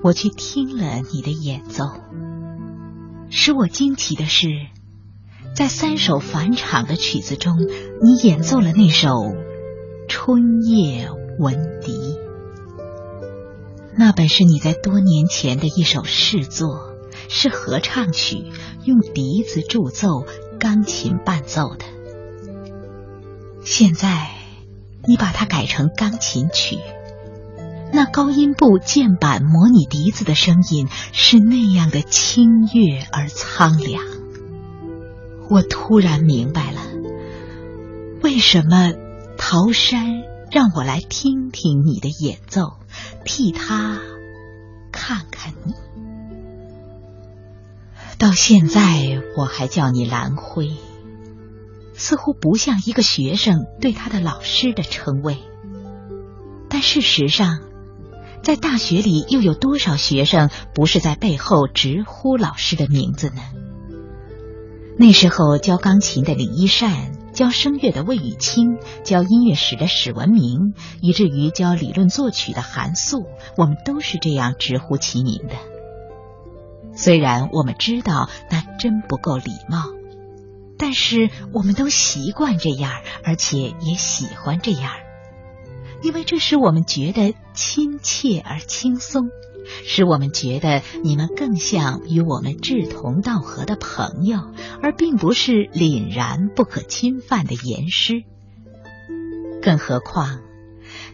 我去听了你的演奏，使我惊奇的是，在三首返场的曲子中，你演奏了那首《春夜闻笛》。那本是你在多年前的一首试作，是合唱曲，用笛子助奏，钢琴伴奏的。现在你把它改成钢琴曲。那高音部键板模拟笛子的声音是那样的清越而苍凉。我突然明白了，为什么陶山让我来听听你的演奏，替他看看你。到现在我还叫你蓝辉，似乎不像一个学生对他的老师的称谓，但事实上。在大学里，又有多少学生不是在背后直呼老师的名字呢？那时候教钢琴的李一善，教声乐的魏雨清，教音乐史的史文明，以至于教理论作曲的韩素，我们都是这样直呼其名的。虽然我们知道那真不够礼貌，但是我们都习惯这样，而且也喜欢这样。因为这使我们觉得亲切而轻松，使我们觉得你们更像与我们志同道合的朋友，而并不是凛然不可侵犯的严师。更何况，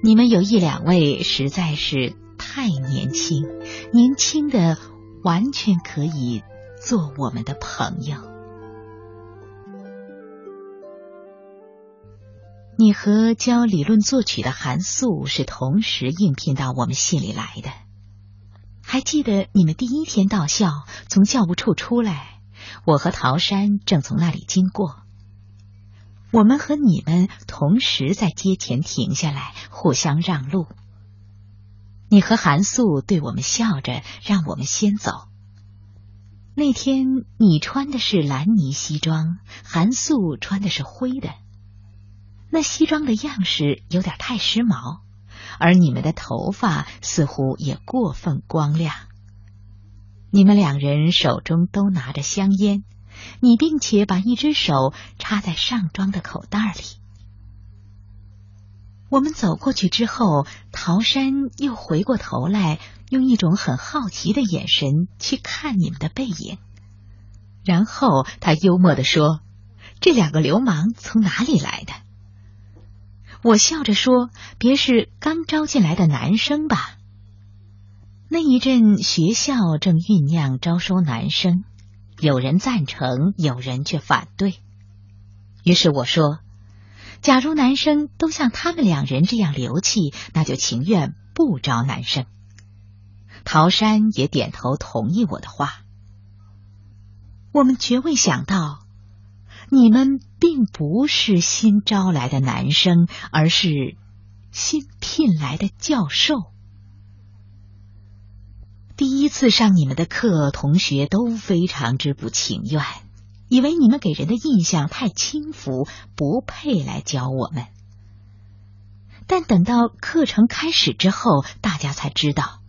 你们有一两位实在是太年轻，年轻的完全可以做我们的朋友。你和教理论作曲的韩素是同时应聘到我们系里来的。还记得你们第一天到校，从教务处出来，我和陶山正从那里经过。我们和你们同时在街前停下来，互相让路。你和韩素对我们笑着，让我们先走。那天你穿的是蓝呢西装，韩素穿的是灰的。那西装的样式有点太时髦，而你们的头发似乎也过分光亮。你们两人手中都拿着香烟，你并且把一只手插在上装的口袋里。我们走过去之后，陶山又回过头来，用一种很好奇的眼神去看你们的背影，然后他幽默地说：“这两个流氓从哪里来的？”我笑着说：“别是刚招进来的男生吧？”那一阵学校正酝酿招收男生，有人赞成，有人却反对。于是我说：“假如男生都像他们两人这样流气，那就情愿不招男生。”陶山也点头同意我的话。我们绝未想到，你们并不是新招来的男生，而是新聘来的教授。第一次上你们的课，同学都非常之不情愿，以为你们给人的印象太轻浮，不配来教我们。但等到课程开始之后，大家才知道，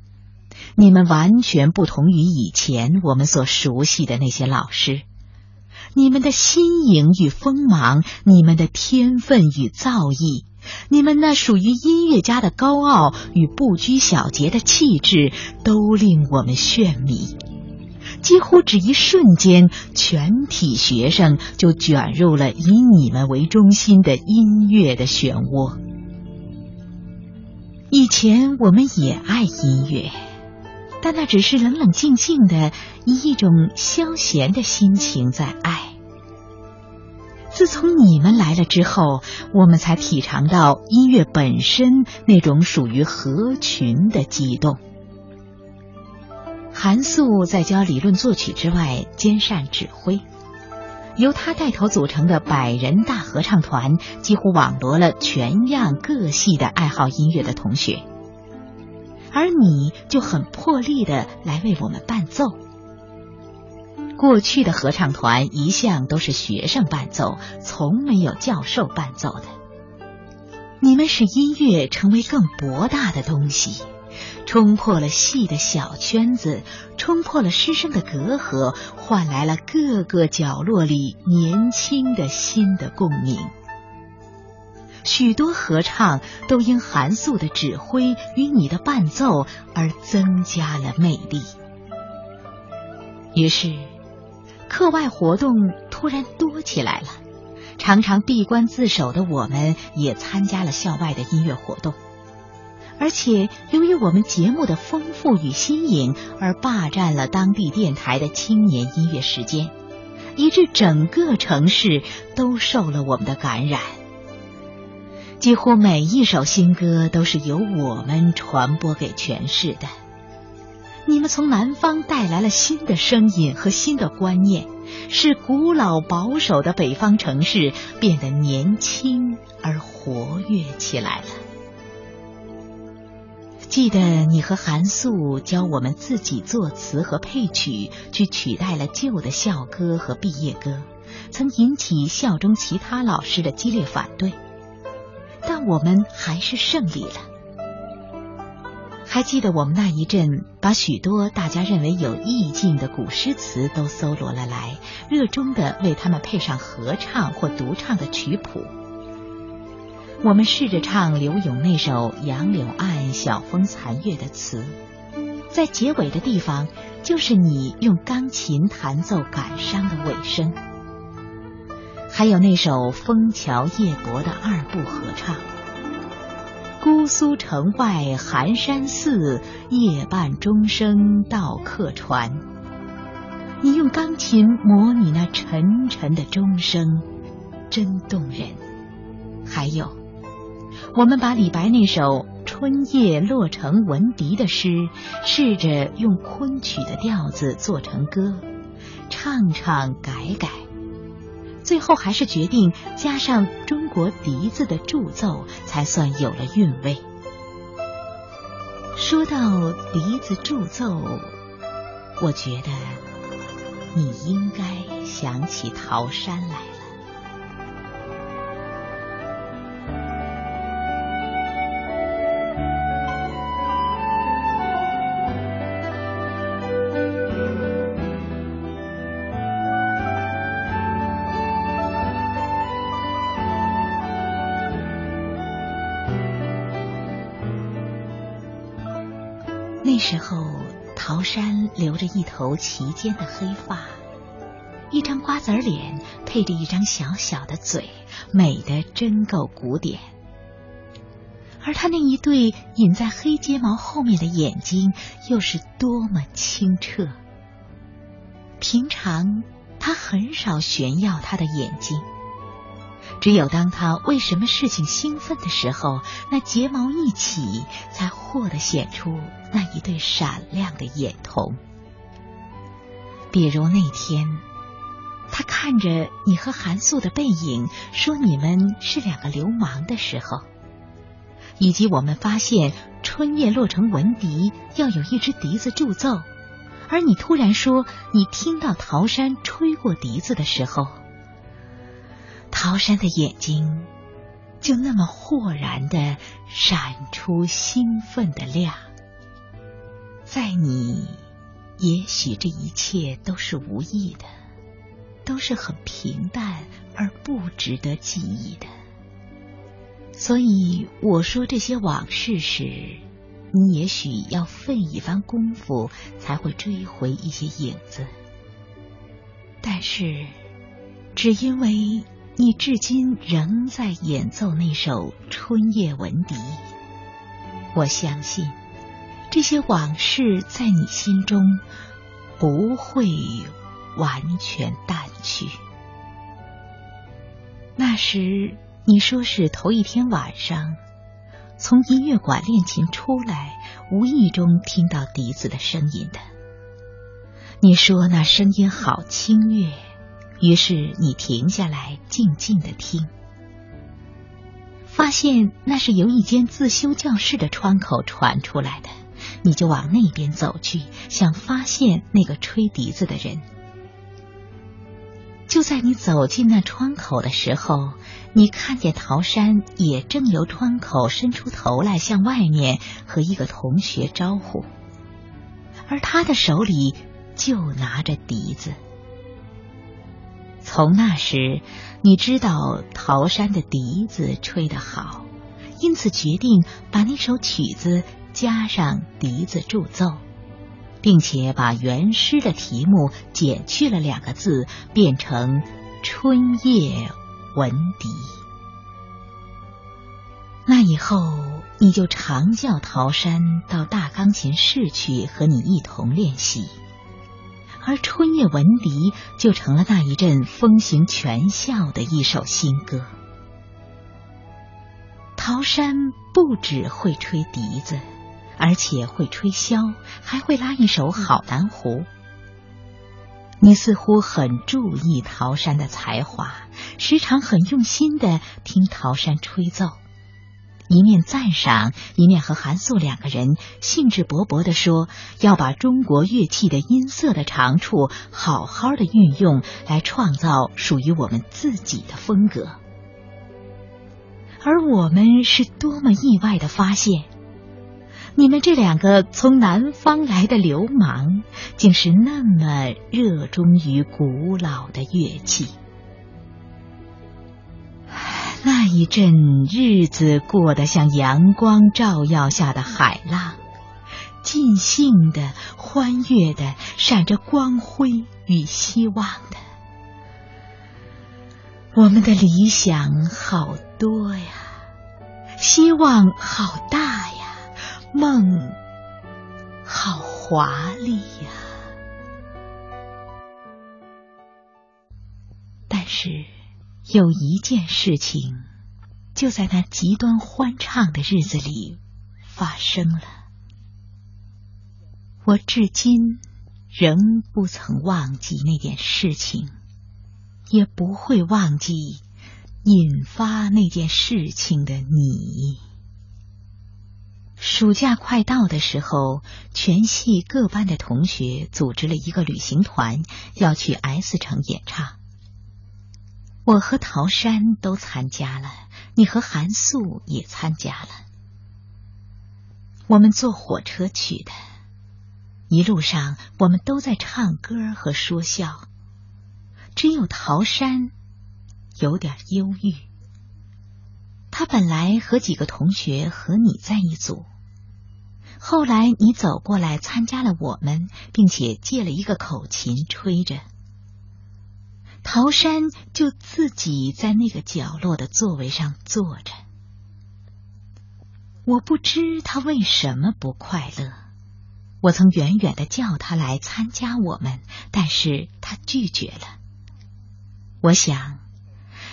你们完全不同于以前我们所熟悉的那些老师。你们的新颖与锋芒，你们的天分与造诣。你们那属于音乐家的高傲与不拘小节的气质，都令我们眩迷。几乎只一瞬间，全体学生就卷入了以你们为中心的音乐的漩涡。以前我们也爱音乐，但那只是冷冷静静的，以一种消闲的心情在爱。自从你们来了之后，我们才体尝到音乐本身那种属于合群的激动。韩素在教理论作曲之外，兼善指挥，由他带头组成的百人大合唱团，几乎网罗了全样各系的爱好音乐的同学，而你就很破例的来为我们伴奏。过去的合唱团一向都是学生伴奏，从没有教授伴奏的。你们使音乐成为更博大的东西，冲破了细的小圈子，冲破了师生的隔阂，换来了各个角落里年轻的新的共鸣。许多合唱都因韩素的指挥与你的伴奏而增加了魅力。于是。课外活动突然多起来了，常常闭关自守的我们也参加了校外的音乐活动，而且由于我们节目的丰富与新颖，而霸占了当地电台的青年音乐时间，以致整个城市都受了我们的感染。几乎每一首新歌都是由我们传播给全市的。你们从南方带来了新的声音和新的观念，使古老保守的北方城市变得年轻而活跃起来了。记得你和韩素教我们自己作词和配曲，去取代了旧的校歌和毕业歌，曾引起校中其他老师的激烈反对，但我们还是胜利了。还记得我们那一阵，把许多大家认为有意境的古诗词都搜罗了来，热衷的为他们配上合唱或独唱的曲谱。我们试着唱柳永那首《杨柳岸，晓风残月》的词，在结尾的地方，就是你用钢琴弹奏感伤的尾声。还有那首《枫桥夜泊》的二部合唱。姑苏城外寒山寺，夜半钟声到客船。你用钢琴模拟那沉沉的钟声，真动人。还有，我们把李白那首《春夜洛城闻笛》的诗，试着用昆曲的调子做成歌，唱唱改改。最后还是决定加上中国笛子的助奏，才算有了韵味。说到笛子助奏，我觉得你应该想起桃山来时候，陶山留着一头齐肩的黑发，一张瓜子脸配着一张小小的嘴，美得真够古典。而他那一对隐在黑睫毛后面的眼睛，又是多么清澈。平常他很少炫耀他的眼睛，只有当他为什么事情兴奋的时候，那睫毛一起，才豁得显出那一对闪亮的眼瞳。比如那天，他看着你和韩素的背影，说你们是两个流氓的时候，以及我们发现春夜落成文笛要有一支笛子助奏，而你突然说你听到陶山吹过笛子的时候。陶山的眼睛就那么豁然的闪出兴奋的亮，在你，也许这一切都是无意的，都是很平淡而不值得记忆的。所以我说这些往事时，你也许要费一番功夫才会追回一些影子，但是只因为。你至今仍在演奏那首春夜闻笛，我相信这些往事在你心中不会完全淡去。那时你说是头一天晚上从音乐馆练琴出来，无意中听到笛子的声音的。你说那声音好清悦。于是你停下来，静静的听，发现那是由一间自修教室的窗口传出来的，你就往那边走去，想发现那个吹笛子的人。就在你走进那窗口的时候，你看见陶山也正由窗口伸出头来，向外面和一个同学招呼，而他的手里就拿着笛子。从那时，你知道陶山的笛子吹得好，因此决定把那首曲子加上笛子助奏，并且把原诗的题目减去了两个字，变成《春夜闻笛》。那以后，你就常叫陶山到大钢琴室去和你一同练习。而春夜闻笛就成了那一阵风行全校的一首新歌。陶山不只会吹笛子，而且会吹箫，还会拉一首好南胡。你似乎很注意陶山的才华，时常很用心的听陶山吹奏。一面赞赏，一面和韩素两个人兴致勃勃地说：“要把中国乐器的音色的长处好好的运用，来创造属于我们自己的风格。”而我们是多么意外的发现，你们这两个从南方来的流氓，竟是那么热衷于古老的乐器。那一阵日子过得像阳光照耀下的海浪，尽兴的、欢悦的，闪着光辉与希望的。我们的理想好多呀，希望好大呀，梦好华丽呀，但是。有一件事情，就在那极端欢畅的日子里发生了。我至今仍不曾忘记那件事情，也不会忘记引发那件事情的你。暑假快到的时候，全系各班的同学组织了一个旅行团，要去 S 城演唱。我和陶山都参加了，你和韩素也参加了。我们坐火车去的，一路上我们都在唱歌和说笑，只有陶山有点忧郁。他本来和几个同学和你在一组，后来你走过来参加了我们，并且借了一个口琴吹着。陶山就自己在那个角落的座位上坐着，我不知他为什么不快乐。我曾远远的叫他来参加我们，但是他拒绝了。我想，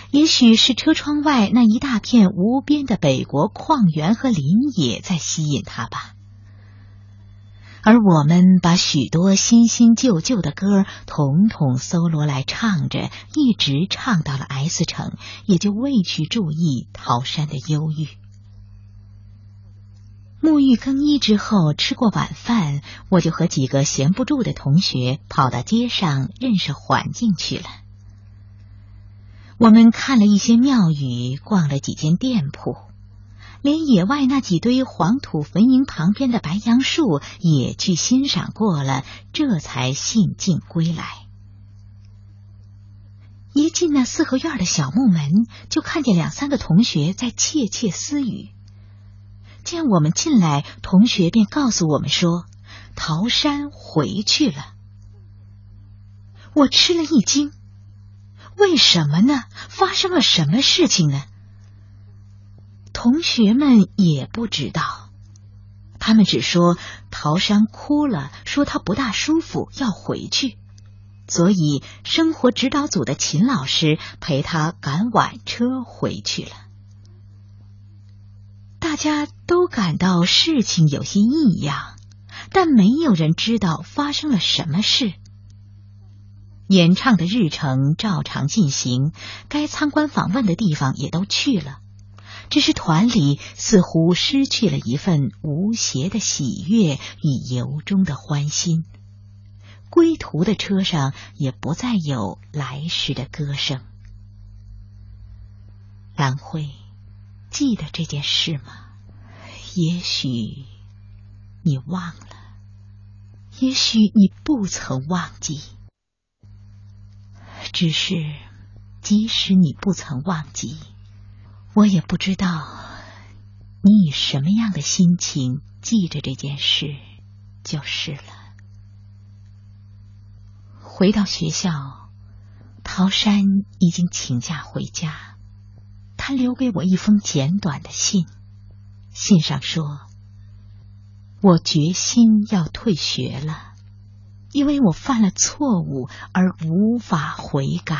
也许是车窗外那一大片无边的北国旷原和林野在吸引他吧。而我们把许多新新旧旧的歌统统搜罗来唱着，一直唱到了 S 城，也就未去注意桃山的忧郁。沐浴更衣之后，吃过晚饭，我就和几个闲不住的同学跑到街上认识环境去了。我们看了一些庙宇，逛了几间店铺，连野外那几堆黄土坟茔旁边的白杨树也去欣赏过了，这才兴尽归来。一进那四合院的小木门，就看见两三个同学在窃窃私语。见我们进来，同学便告诉我们说：“桃山回去了。”我吃了一惊，为什么呢？发生了什么事情呢？同学们也不知道，他们只说桃山哭了，说他不大舒服，要回去，所以生活指导组的秦老师陪他赶晚车回去了。大家都感到事情有些异样，但没有人知道发生了什么事。演唱的日程照常进行，该参观访问的地方也都去了，只是团里似乎失去了一份无邪的喜悦与由衷的欢心。归途的车上也不再有来时的歌声。兰辉。记得这件事吗？也许你忘了，也许你不曾忘记。只是，即使你不曾忘记，我也不知道你以什么样的心情记着这件事，就是了。回到学校，陶山已经请假回家。他留给我一封简短的信，信上说：“我决心要退学了，因为我犯了错误而无法悔改。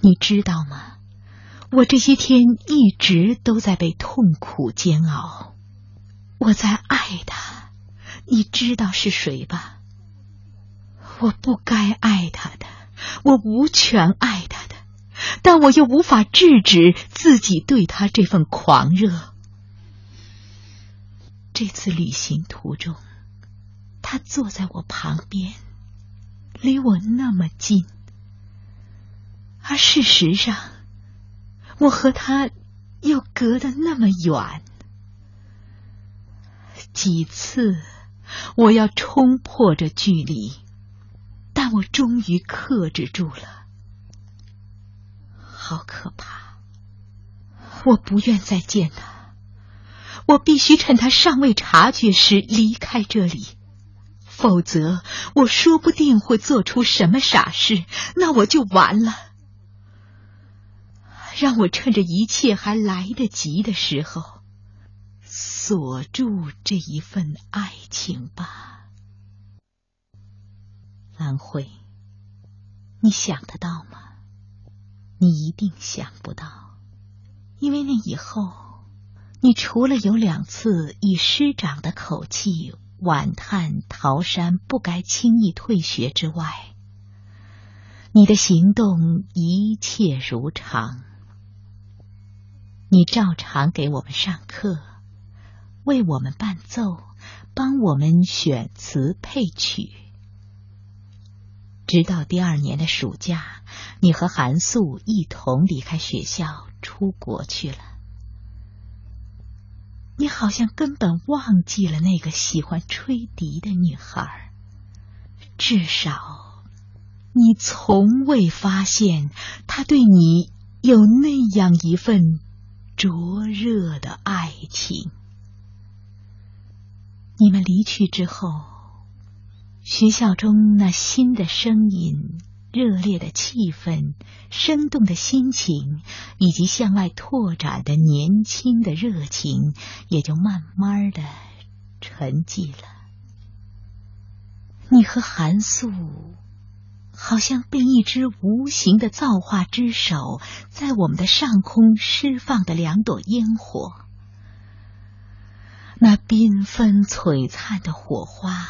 你知道吗？我这些天一直都在被痛苦煎熬。我在爱他，你知道是谁吧？我不该爱他的，我无权爱他的。”但我又无法制止自己对他这份狂热。这次旅行途中，他坐在我旁边，离我那么近，而事实上，我和他又隔得那么远。几次我要冲破这距离，但我终于克制住了。好可怕！我不愿再见他，我必须趁他尚未察觉时离开这里，否则我说不定会做出什么傻事，那我就完了。让我趁着一切还来得及的时候，锁住这一份爱情吧，兰慧，你想得到吗？你一定想不到，因为那以后，你除了有两次以师长的口气婉叹桃山不该轻易退学之外，你的行动一切如常。你照常给我们上课，为我们伴奏，帮我们选词配曲。直到第二年的暑假，你和韩素一同离开学校出国去了。你好像根本忘记了那个喜欢吹笛的女孩，至少你从未发现她对你有那样一份灼热的爱情。你们离去之后。学校中那新的声音、热烈的气氛、生动的心情，以及向外拓展的年轻的热情，也就慢慢的沉寂了。你和韩素好像被一只无形的造化之手在我们的上空释放的两朵烟火。那缤纷璀璨的火花，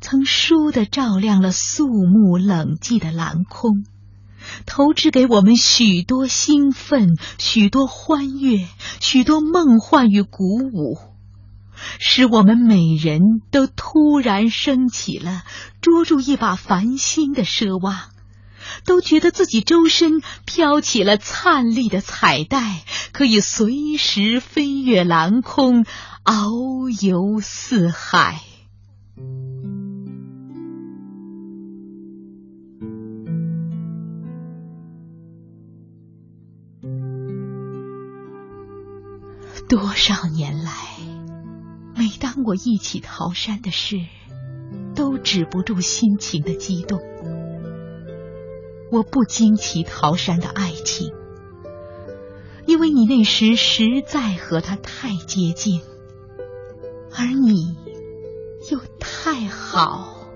曾倏地照亮了肃穆冷寂的蓝空，投掷给我们许多兴奋，许多欢悦，许多梦幻与鼓舞，使我们每人都突然升起了捉住一把繁星的奢望。都觉得自己周身飘起了灿丽的彩带，可以随时飞越蓝空，遨游四海。多少年来，每当我忆起桃山的事，都止不住心情的激动。我不惊奇桃山的爱情，因为你那时实在和他太接近，而你又太好。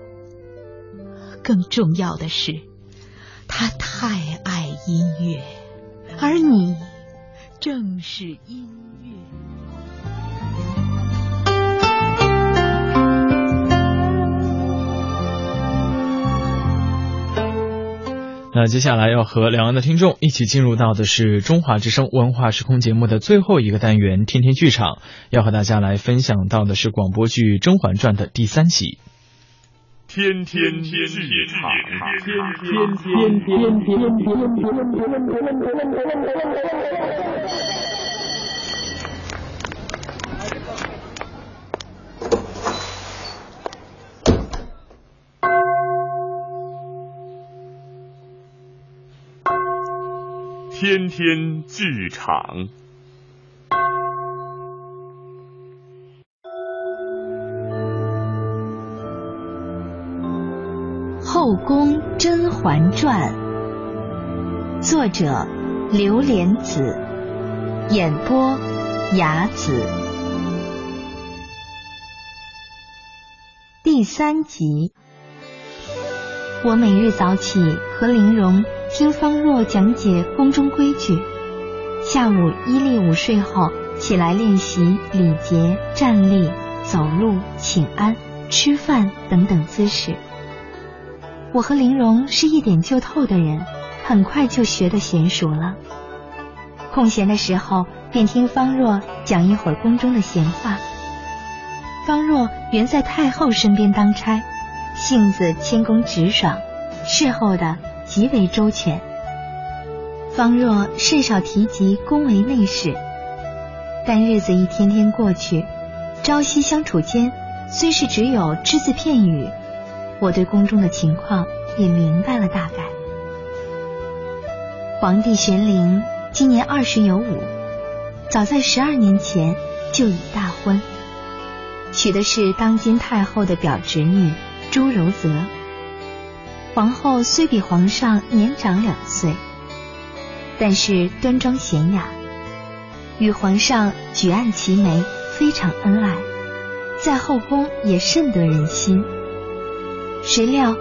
更重要的是，他太爱音乐，而你正是音乐。那接下来要和两岸的听众一起进入到的是中华之声文化时空节目的最后一个单元——天天剧场。要和大家来分享到的是广播剧《甄嬛传》的第三集。天天剧场，天天天天天天。天天天天剧场，《后宫甄嬛传》，作者刘莲子，演播雅子，第三集。我每日早起和玲珑。听方若讲解宫中规矩，下午依例午睡后起来练习礼节、站立、走路、请安、吃饭等等姿势。我和玲珑是一点就透的人，很快就学得娴熟了。空闲的时候便听方若讲一会儿宫中的闲话。方若原在太后身边当差，性子谦恭直爽，事后的。极为周全。方若甚少提及宫闱内事，但日子一天天过去，朝夕相处间，虽是只有只字片语，我对宫中的情况也明白了大概。皇帝玄龄今年二十有五，早在十二年前就已大婚，娶的是当今太后的表侄女朱柔泽。皇后虽比皇上年长两岁，但是端庄娴雅，与皇上举案齐眉，非常恩爱，在后宫也甚得人心。谁料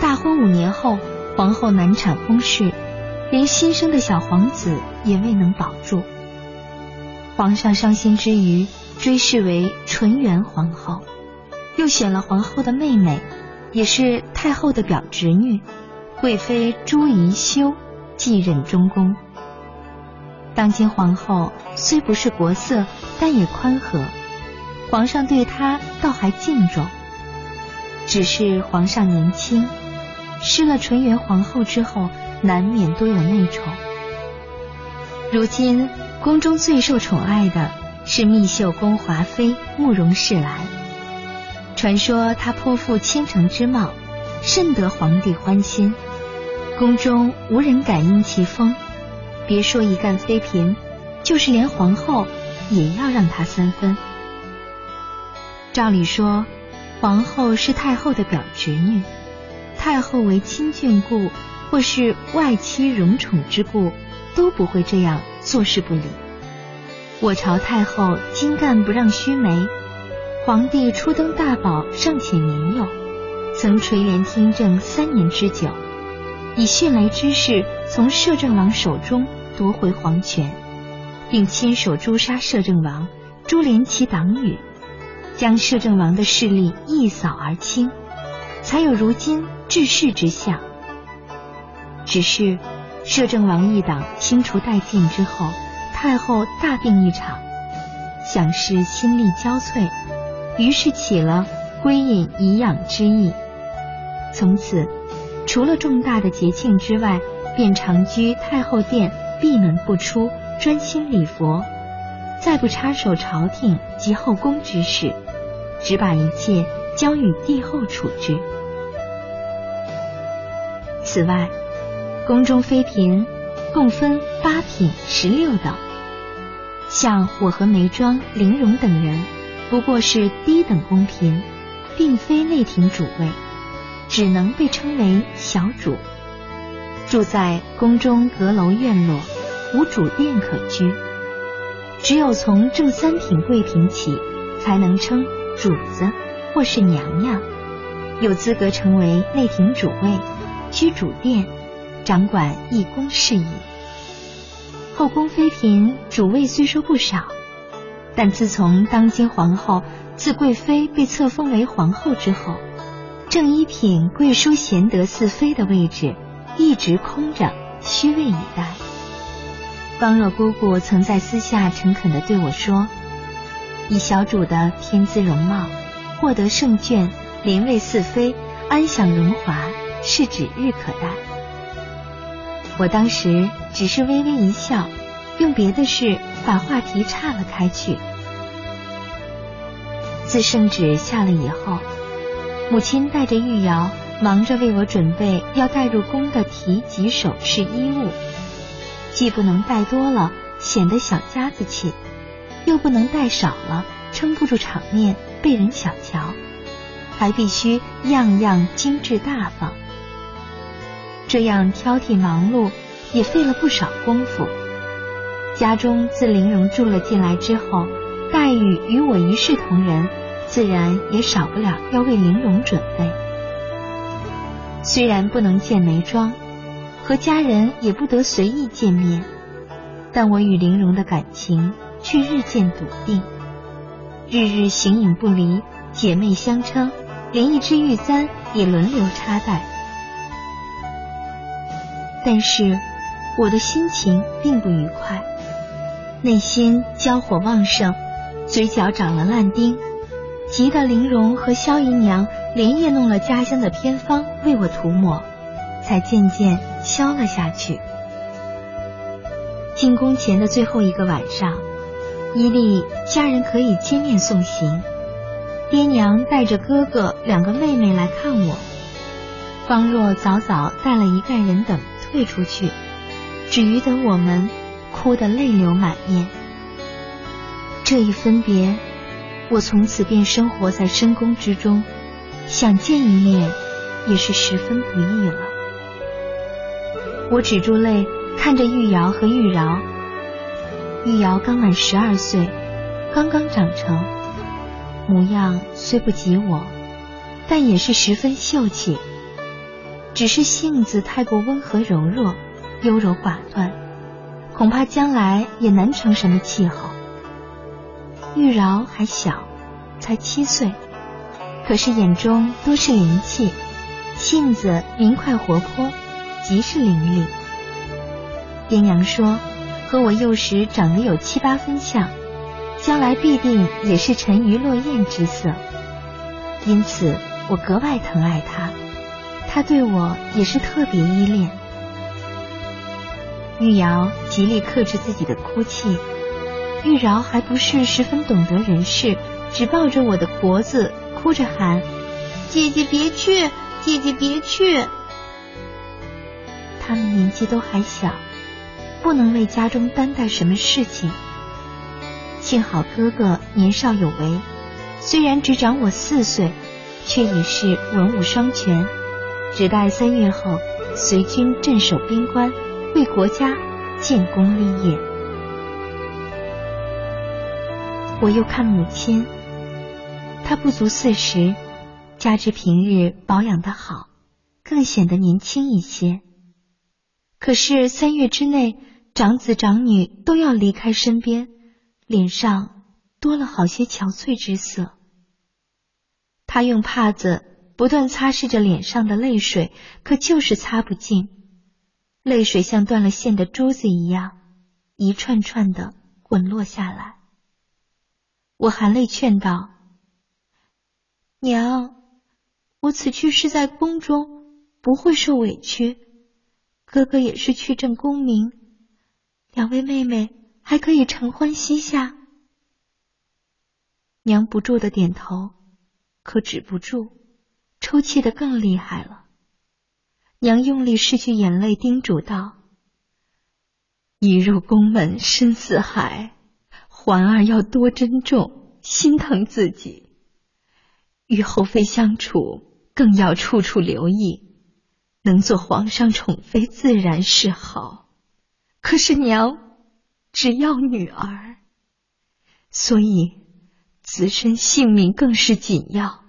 大婚五年后，皇后难产宫事，连新生的小皇子也未能保住。皇上伤心之余，追谥为纯元皇后，又选了皇后的妹妹。也是太后的表侄女，贵妃朱宜修继任中宫。当今皇后虽不是国色，但也宽和，皇上对她倒还敬重。只是皇上年轻，失了纯元皇后之后，难免多有内宠。如今宫中最受宠爱的是密绣宫华妃慕容氏兰。传说她颇负倾城之貌，甚得皇帝欢心。宫中无人敢因其风，别说一干妃嫔，就是连皇后也要让她三分。照理说，皇后是太后的表侄女，太后为亲眷故，或是外戚荣宠之故，都不会这样坐视不理。我朝太后精干不让须眉。皇帝初登大宝尚且年幼，曾垂帘听政三年之久，以迅雷之势从摄政王手中夺回皇权，并亲手诛杀摄政王，株连其党羽，将摄政王的势力一扫而清，才有如今治世之相。只是摄政王一党清除殆尽之后，太后大病一场，想是心力交瘁，于是起了归隐颐养之意。从此，除了重大的节庆之外，便常居太后殿，闭门不出，专心礼佛，再不插手朝廷及后宫之事，只把一切交与帝后处置。此外，宫中妃嫔共分八品、十六等，像我和眉庄、玲珑等人，不过是低等宫嫔，并非内廷主位。只能被称为小主，住在宫中阁楼院落，无主殿可居。只有从正三品贵嫔起，才能称主子或是娘娘，有资格成为内廷主位，居主殿，掌管一宫事宜。后宫妃嫔主位虽说不少，但自从当今皇后自贵妃被册封为皇后之后。正一品贵淑贤德四妃的位置一直空着，虚位以待。方若姑姑曾在私下诚恳地对我说：“以小主的天资容貌，获得圣眷，临位四妃，安享荣华，是指日可待。”我当时只是微微一笑，用别的事把话题岔了开去。自圣旨下了以后。母亲带着玉瑶，忙着为我准备要带入宫的提及首饰衣物，既不能带多了显得小家子气，又不能带少了撑不住场面被人小瞧，还必须样样精致大方。这样挑剔忙碌，也费了不少功夫。家中自玲珑住了进来之后，待遇与我一视同仁。自然也少不了要为玲珑准备。虽然不能见眉庄，和家人也不得随意见面，但我与玲珑的感情却日渐笃定，日日形影不离，姐妹相称，连一只玉簪也轮流插戴。但是我的心情并不愉快，内心焦火旺盛，嘴角长了烂钉。急得玲珑和萧姨娘连夜弄了家乡的偏方为我涂抹，才渐渐消了下去。进宫前的最后一个晚上，伊利家人可以接面送行，爹娘带着哥哥两个妹妹来看我，方若早早带了一干人等退出去，只余得我们哭得泪流满面。这一分别。我从此便生活在深宫之中，想见一面也是十分不易了。我止住泪，看着玉瑶和玉娆。玉瑶刚满十二岁，刚刚长成，模样虽不及我，但也是十分秀气。只是性子太过温和柔弱，优柔寡断，恐怕将来也难成什么气候。玉娆还小，才七岁，可是眼中多是灵气，性子明快活泼，极是伶俐。爹娘说，和我幼时长得有七八分像，将来必定也是沉鱼落雁之色。因此，我格外疼爱他，他对我也是特别依恋。玉瑶极力克制自己的哭泣。玉娆还不是十分懂得人事，只抱着我的脖子哭着喊：“姐姐别去，姐姐别去。”他们年纪都还小，不能为家中担待什么事情。幸好哥哥年少有为，虽然只长我四岁，却已是文武双全，只待三月后随军镇守边关，为国家建功立业。我又看母亲，她不足四十，加之平日保养的好，更显得年轻一些。可是三月之内，长子长女都要离开身边，脸上多了好些憔悴之色。他用帕子不断擦拭着脸上的泪水，可就是擦不尽，泪水像断了线的珠子一样，一串串的滚落下来。我含泪劝道：“娘，我此去是在宫中，不会受委屈。哥哥也是去挣功名，两位妹妹还可以承欢膝下。”娘不住的点头，可止不住，抽泣的更厉害了。娘用力拭去眼泪，叮嘱道：“一入宫门深似海。”环儿要多珍重，心疼自己。与后妃相处，更要处处留意，能做皇上宠妃，自然是好。可是娘只要女儿，所以自身性命更是紧要。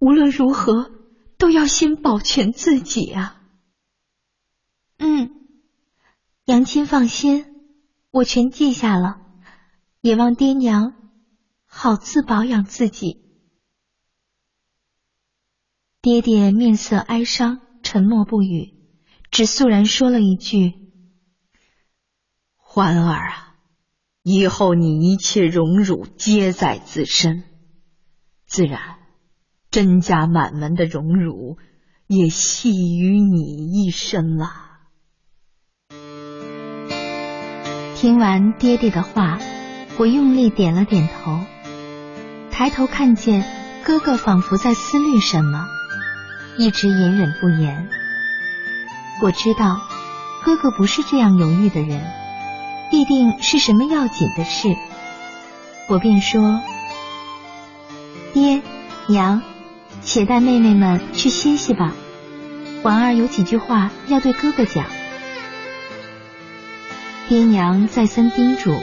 无论如何，都要先保全自己啊！嗯，娘亲放心，我全记下了。也望爹娘好自保养自己。爹爹面色哀伤，沉默不语，只肃然说了一句：“欢儿啊，以后你一切荣辱皆在自身，自然甄家满门的荣辱也系于你一身了。”听完爹爹的话。我用力点了点头，抬头看见哥哥仿佛在思虑什么，一直隐忍不言。我知道哥哥不是这样犹豫的人，必定是什么要紧的事。我便说：“爹娘，且带妹妹们去歇息吧。环儿有几句话要对哥哥讲。”爹娘再三叮嘱。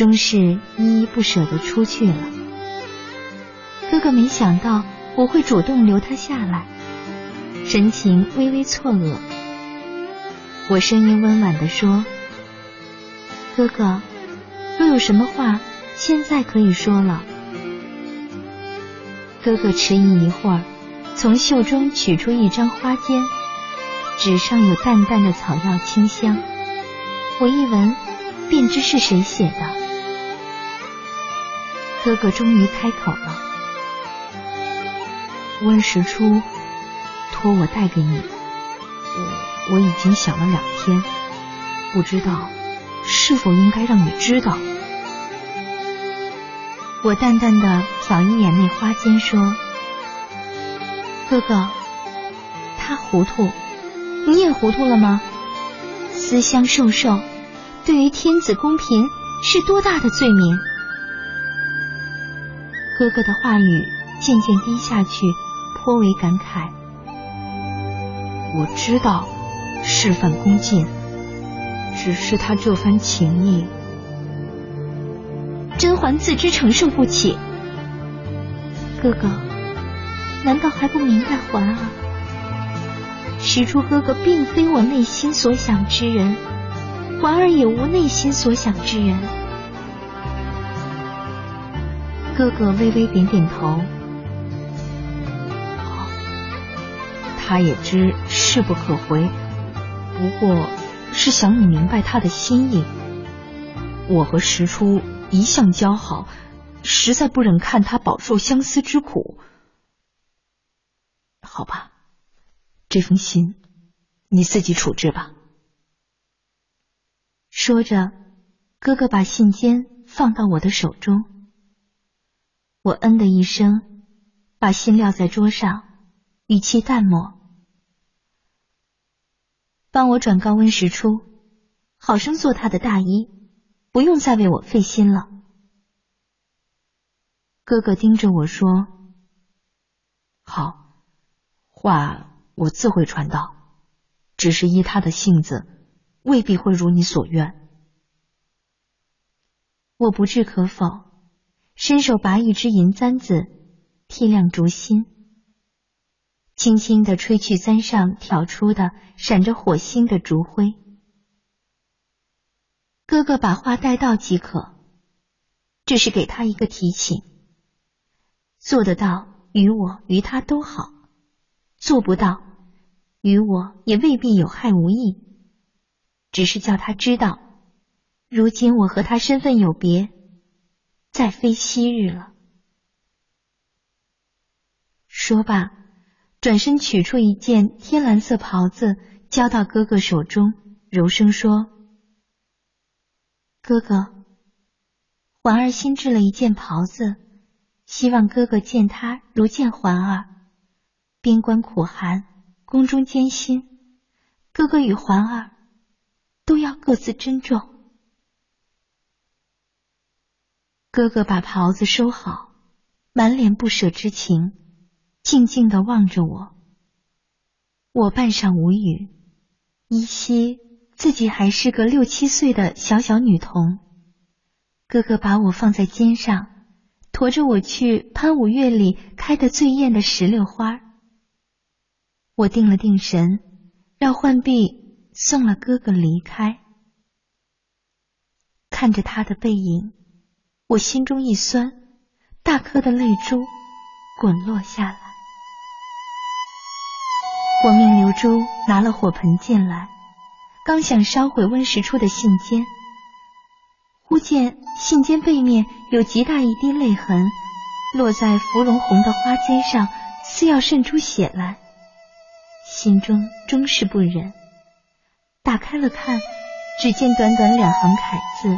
终是依依不舍的出去了。哥哥没想到我会主动留他下来，神情微微错愕。我声音温婉的说：“哥哥，若有什么话，现在可以说了。”哥哥迟疑一会儿，从袖中取出一张花笺，纸上有淡淡的草药清香。我一闻，便知是谁写的。哥哥终于开口了：“温实初托我带给你，我我已经想了两天，不知道是否应该让你知道。”我淡淡的瞟一眼那花间，说：“哥哥，他糊涂，你也糊涂了吗？私相授受，对于天子宫嫔是多大的罪名？”哥哥的话语渐渐低下去，颇为感慨。我知道事犯恭敬，只是他这番情意，甄嬛自知承受不起。哥哥，难道还不明白嬛儿？实初哥哥并非我内心所想之人，嬛儿也无内心所想之人。哥哥微微点点头，他也知势不可回，不过是想你明白他的心意。我和石初一向交好，实在不忍看他饱受相思之苦。好吧，这封信你自己处置吧。说着，哥哥把信笺放到我的手中。我嗯的一声，把信撂在桌上，语气淡漠：“帮我转告温实初，好生做他的大衣，不用再为我费心了。”哥哥盯着我说：“好，话我自会传到，只是依他的性子，未必会如你所愿。”我不置可否。伸手拔一支银簪子，剔亮烛心，轻轻的吹去簪上挑出的闪着火星的烛灰。哥哥把话带到即可。这是给他一个提醒。做得到，与我与他都好；做不到，与我也未必有害无益。只是叫他知道，如今我和他身份有别，再非昔日了。说罢，转身取出一件天蓝色袍子，交到哥哥手中，柔声说：“哥哥，环儿新制了一件袍子，希望哥哥见他如见环儿。边关苦寒，宫中艰辛，哥哥与环儿。”都要各自珍重。哥哥把袍子收好，满脸不舍之情，静静的望着我。我半晌无语，依稀自己还是个六七岁的小小女童。哥哥把我放在肩上，驮着我去潘五月里开的最艳的石榴花。我定了定神，让浣碧。送了哥哥离开，看着他的背影，我心中一酸，大颗的泪珠滚落下来。我命刘珠拿了火盆进来，刚想烧毁温实初的信笺，忽见信笺背面有极大一滴泪痕，落在芙蓉红的花笺上，似要渗出血来，心中终是不忍。打开了看，只见短短两行楷字：“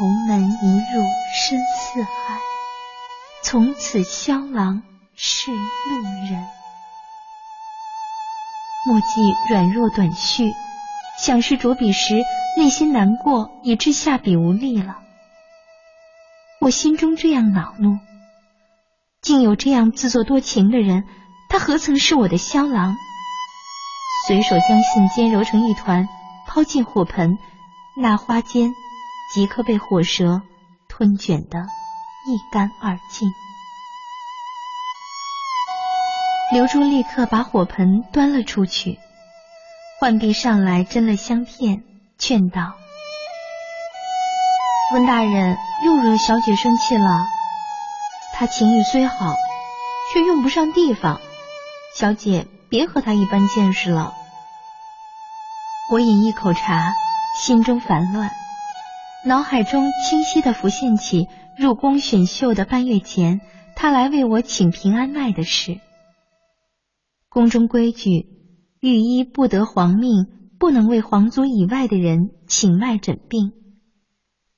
鸿门一入深似海，从此萧郎是路人。”墨迹软弱短续，想是着笔时内心难过，以致下笔无力了。我心中这样恼怒，竟有这样自作多情的人，他何曾是我的萧郎？随手将信笺揉成一团，抛进火盆，那花笺即刻被火舌吞卷得一干二净。刘珠立刻把火盆端了出去，浣碧上来斟了香片，劝道：“温大人又惹小姐生气了。他情谊虽好，却用不上地方，小姐别和他一般见识了。”我饮一口茶，心中烦乱，脑海中清晰的浮现起入宫选秀的半月前，他来为我请平安脉的事。宫中规矩，御医不得皇命，不能为皇族以外的人请脉诊病。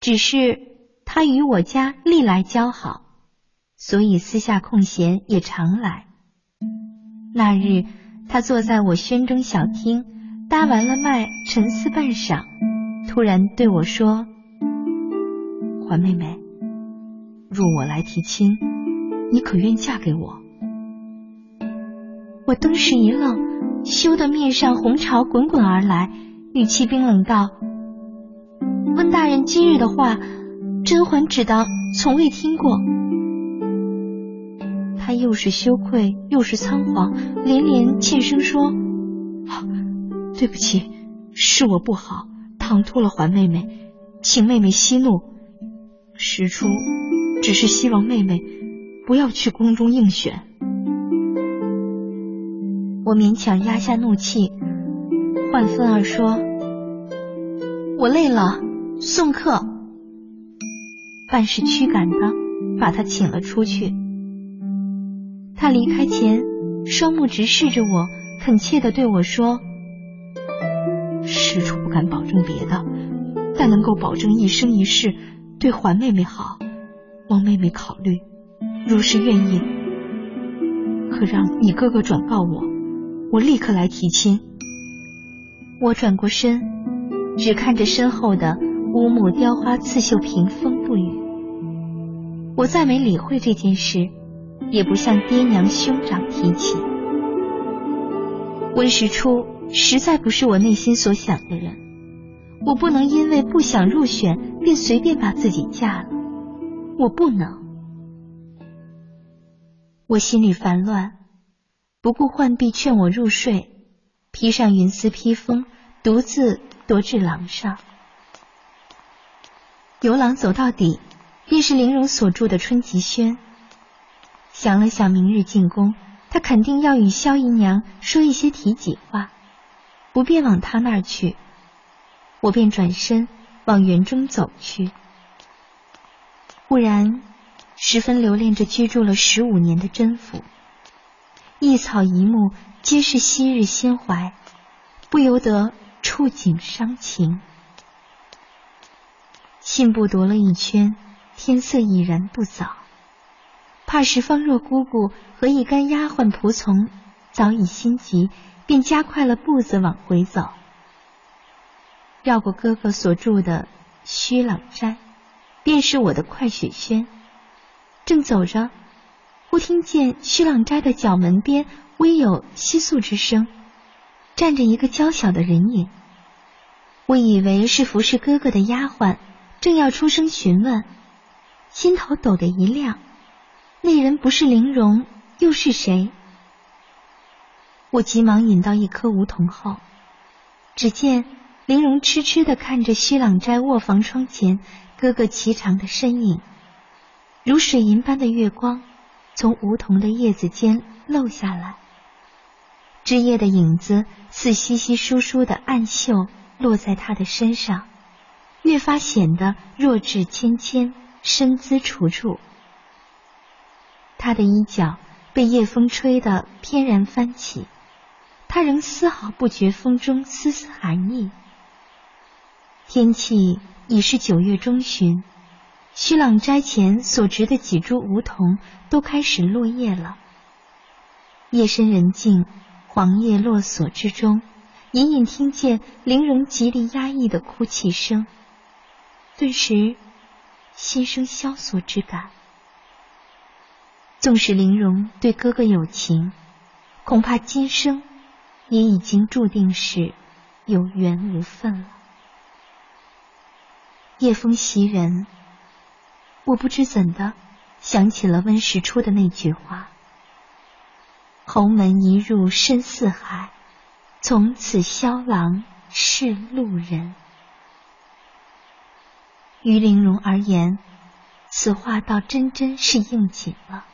只是他与我家历来交好，所以私下空闲也常来。那日，他坐在我轩中小厅。搭完了脉，沉思半晌，突然对我说：“环妹妹，若我来提亲，你可愿嫁给我？”我登时一愣，羞得面上红潮滚滚而来，语气冰冷道：“温大人今日的话，甄嬛只当从未听过。”他又是羞愧又是仓皇，连连欠声说。对不起，是我不好，唐突了环妹妹，请妹妹息怒。实初只是希望妹妹不要去宫中应选。我勉强压下怒气，唤芬儿说：“我累了，送客。”半是驱赶的，把他请了出去。他离开前，双目直视着我，恳切的对我说。实初不敢保证别的，但能够保证一生一世对环妹妹好。望妹妹考虑，若是愿意，可让你哥哥转告我，我立刻来提亲。我转过身，只看着身后的乌木雕花刺绣屏风不语。我再没理会这件事，也不向爹娘兄长提起。温实初。实在不是我内心所想的人，我不能因为不想入选便随便把自己嫁了，我不能。我心里烦乱，不顾浣碧劝我入睡，披上云丝披风，独自踱至廊上。游廊走到底，便是玲珑所住的春吉轩。想了想，明日进宫，他肯定要与萧姨娘说一些提己话，不便往他那儿去。我便转身往园中走去。忽然，十分留恋着居住了十五年的甄府，一草一木皆是昔日心怀，不由得触景伤情。信步踱了一圈，天色已然不早，怕是方若姑姑和一干丫鬟仆从早已心急，便加快了步子往回走。绕过哥哥所住的虚朗斋。便是我的快雪轩。正走着，忽听见虚朗斋的角门边微有窸窣之声，站着一个娇小的人影。我以为是服侍哥哥的丫鬟，正要出声询问，心头陡的一亮。那人不是玲珑，又是谁？我急忙引到一棵梧桐后，只见玲珑痴痴的看着虚朗斋卧房窗前。哥哥颀长的身影，如水银般的月光，从梧桐的叶子间漏下来。枝叶的影子似稀稀疏疏的暗绣，落在他的身上，越发显得弱质芊芊，身姿楚楚。他的衣角被夜风吹得翩然翻起，他仍丝毫不觉风中丝丝寒意。天气。已是九月中旬，虚朗斋前所植的几株梧桐都开始落叶了。夜深人静，黄叶落锁之中，隐隐听见玲珑极力压抑的哭泣声，顿时心生萧索之感。纵使玲珑对哥哥有情，恐怕今生也已经注定是有缘无分了。夜风袭人，我不知怎的想起了温实初的那句话：“侯门一入深似海，从此萧郎是路人。”于玲珑而言，此话倒真真是应景了。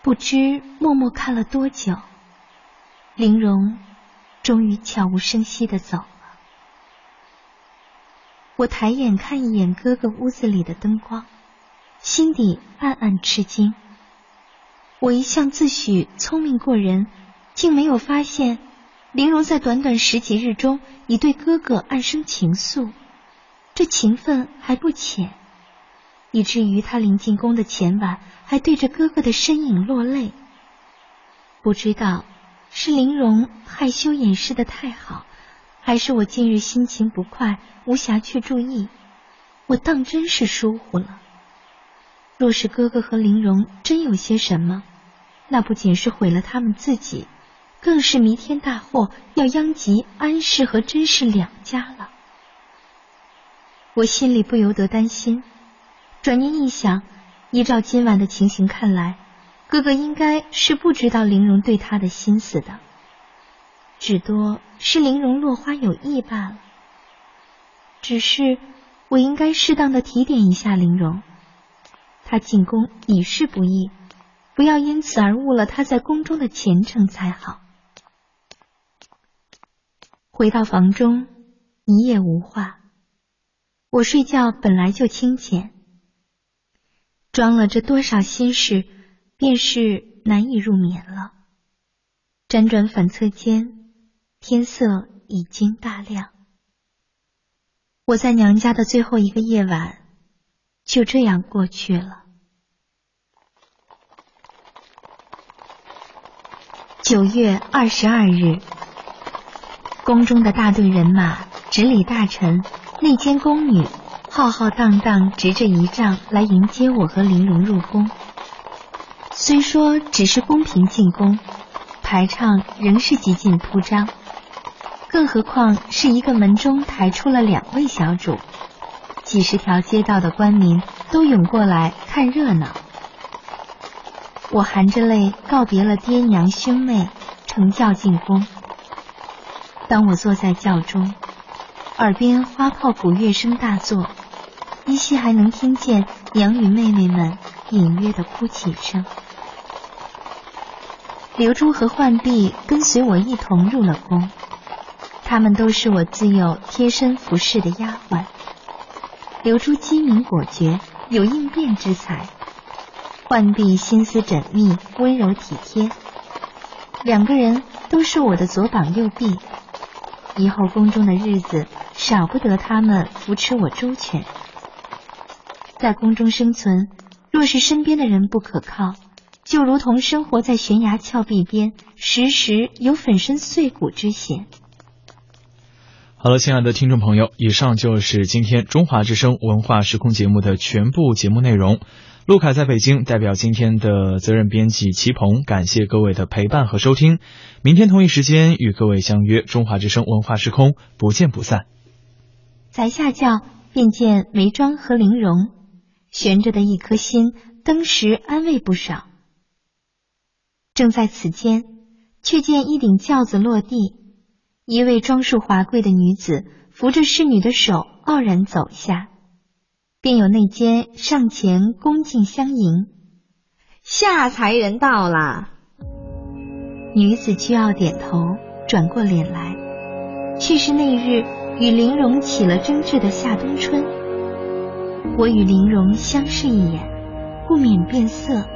不知默默看了多久，玲珑终于悄无声息的走。我抬眼看一眼哥哥屋子里的灯光，心底暗暗吃惊。我一向自诩聪明过人，竟没有发现玲珑在短短十几日中已对哥哥暗生情愫，这情分还不浅，以至于他临进宫的前晚还对着哥哥的身影落泪。不知道是玲珑害羞掩饰的太好。还是我近日心情不快，无暇去注意，我当真是疏忽了。若是哥哥和玲珑真有些什么，那不仅是毁了他们自己，更是弥天大祸，要殃及安氏和甄氏两家了。我心里不由得担心。转念一想，依照今晚的情形看来，哥哥应该是不知道玲珑对他的心思的。只多是玲珑落花有意罢了。只是我应该适当的提点一下玲珑，她进宫已是不易，不要因此而误了她在宫中的前程才好。回到房中，一夜无话。我睡觉本来就清浅，装了这多少心事，便是难以入眠了。辗转反侧间。天色已经大亮，我在娘家的最后一个夜晚就这样过去了。九月二十二日，宫中的大队人马、执礼大臣、内监宫女，浩浩荡荡执着仪仗来迎接我和玲珑入宫。虽说只是公平进宫，排场仍是极尽铺张。更何况是一个门中抬出了两位小主，几十条街道的官民都涌过来看热闹。我含着泪告别了爹娘兄妹，乘轿进宫。当我坐在轿中，耳边花炮鼓乐声大作，依稀还能听见娘与妹妹们隐约的哭泣声。刘珠和浣碧跟随我一同入了宫，他们都是我自幼贴身服侍的丫鬟。刘珠机敏果决，有应变之才；浣碧心思缜密，温柔体贴。两个人都是我的左膀右臂，以后宫中的日子少不得他们扶持我周全。在宫中生存，若是身边的人不可靠。就如同生活在悬崖峭壁边，时时有粉身碎骨之险。好了，亲爱的听众朋友，以上就是今天中华之声文化时空节目的全部节目内容。陆凯在北京代表今天的责任编辑齐鹏，感谢各位的陪伴和收听。明天同一时间与各位相约中华之声文化时空，不见不散。才下轿，便见眉庄和玲珑悬着的一颗心，登时安慰不少。正在此间，却见一顶轿子落地，一位装束华贵的女子扶着侍女的手傲然走下，便有内监上前恭敬相迎。夏才人到了。女子倨傲点头，转过脸来，却是那日与玲珑起了争执的夏冬春。我与玲珑相视一眼，不免变色。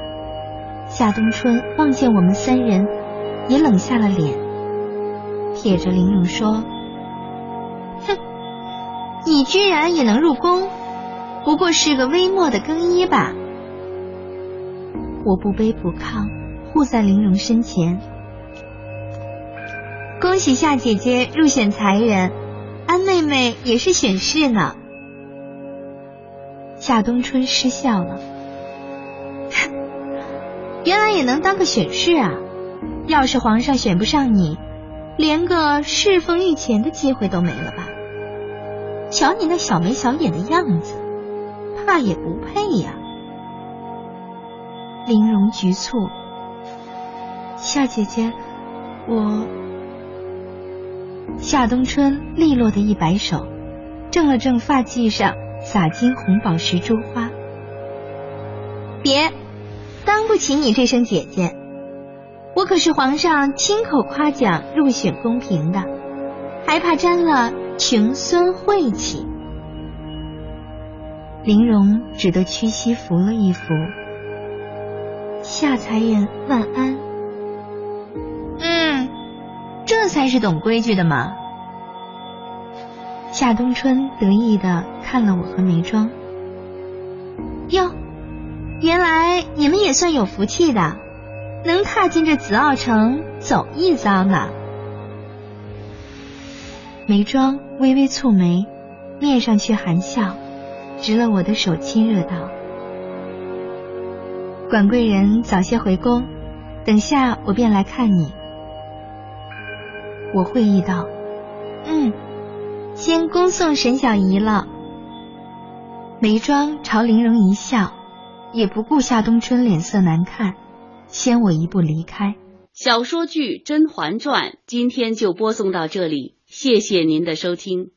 夏冬春望见我们三人，也冷下了脸，撇着玲珑说：“哼，你居然也能入宫，不过是个微末的更衣吧？”我不卑不亢，护在玲珑身前。恭喜夏姐姐入选才人，安妹妹也是选士呢。夏冬春失笑了。原来也能当个选士啊！要是皇上选不上你，连个侍奉御前的机会都没了吧？瞧你那小眉小眼的样子，怕也不配呀！玲珑局促，夏姐姐，我……夏冬春利落的一摆手，正了正发髻上洒金红宝石珠花，别。当不起你这声姐姐，我可是皇上亲口夸奖入选公平的，还怕沾了穷孙晦气？玲珑只得屈膝扶了一扶。夏才人万安。嗯，这才是懂规矩的嘛。夏冬春得意的看了我和眉庄。哟。原来你们也算有福气的，能踏进这紫奥城走一遭呢。眉庄微微蹙眉，面上却含笑，执了我的手亲热道：“管贵人早些回宫，等下我便来看你。”我会意道：“嗯，先恭送沈小姨了。”眉庄朝玲珑一笑。也不顾夏冬春脸色难看，先我一步离开。小说剧《甄嬛传》今天就播送到这里，谢谢您的收听。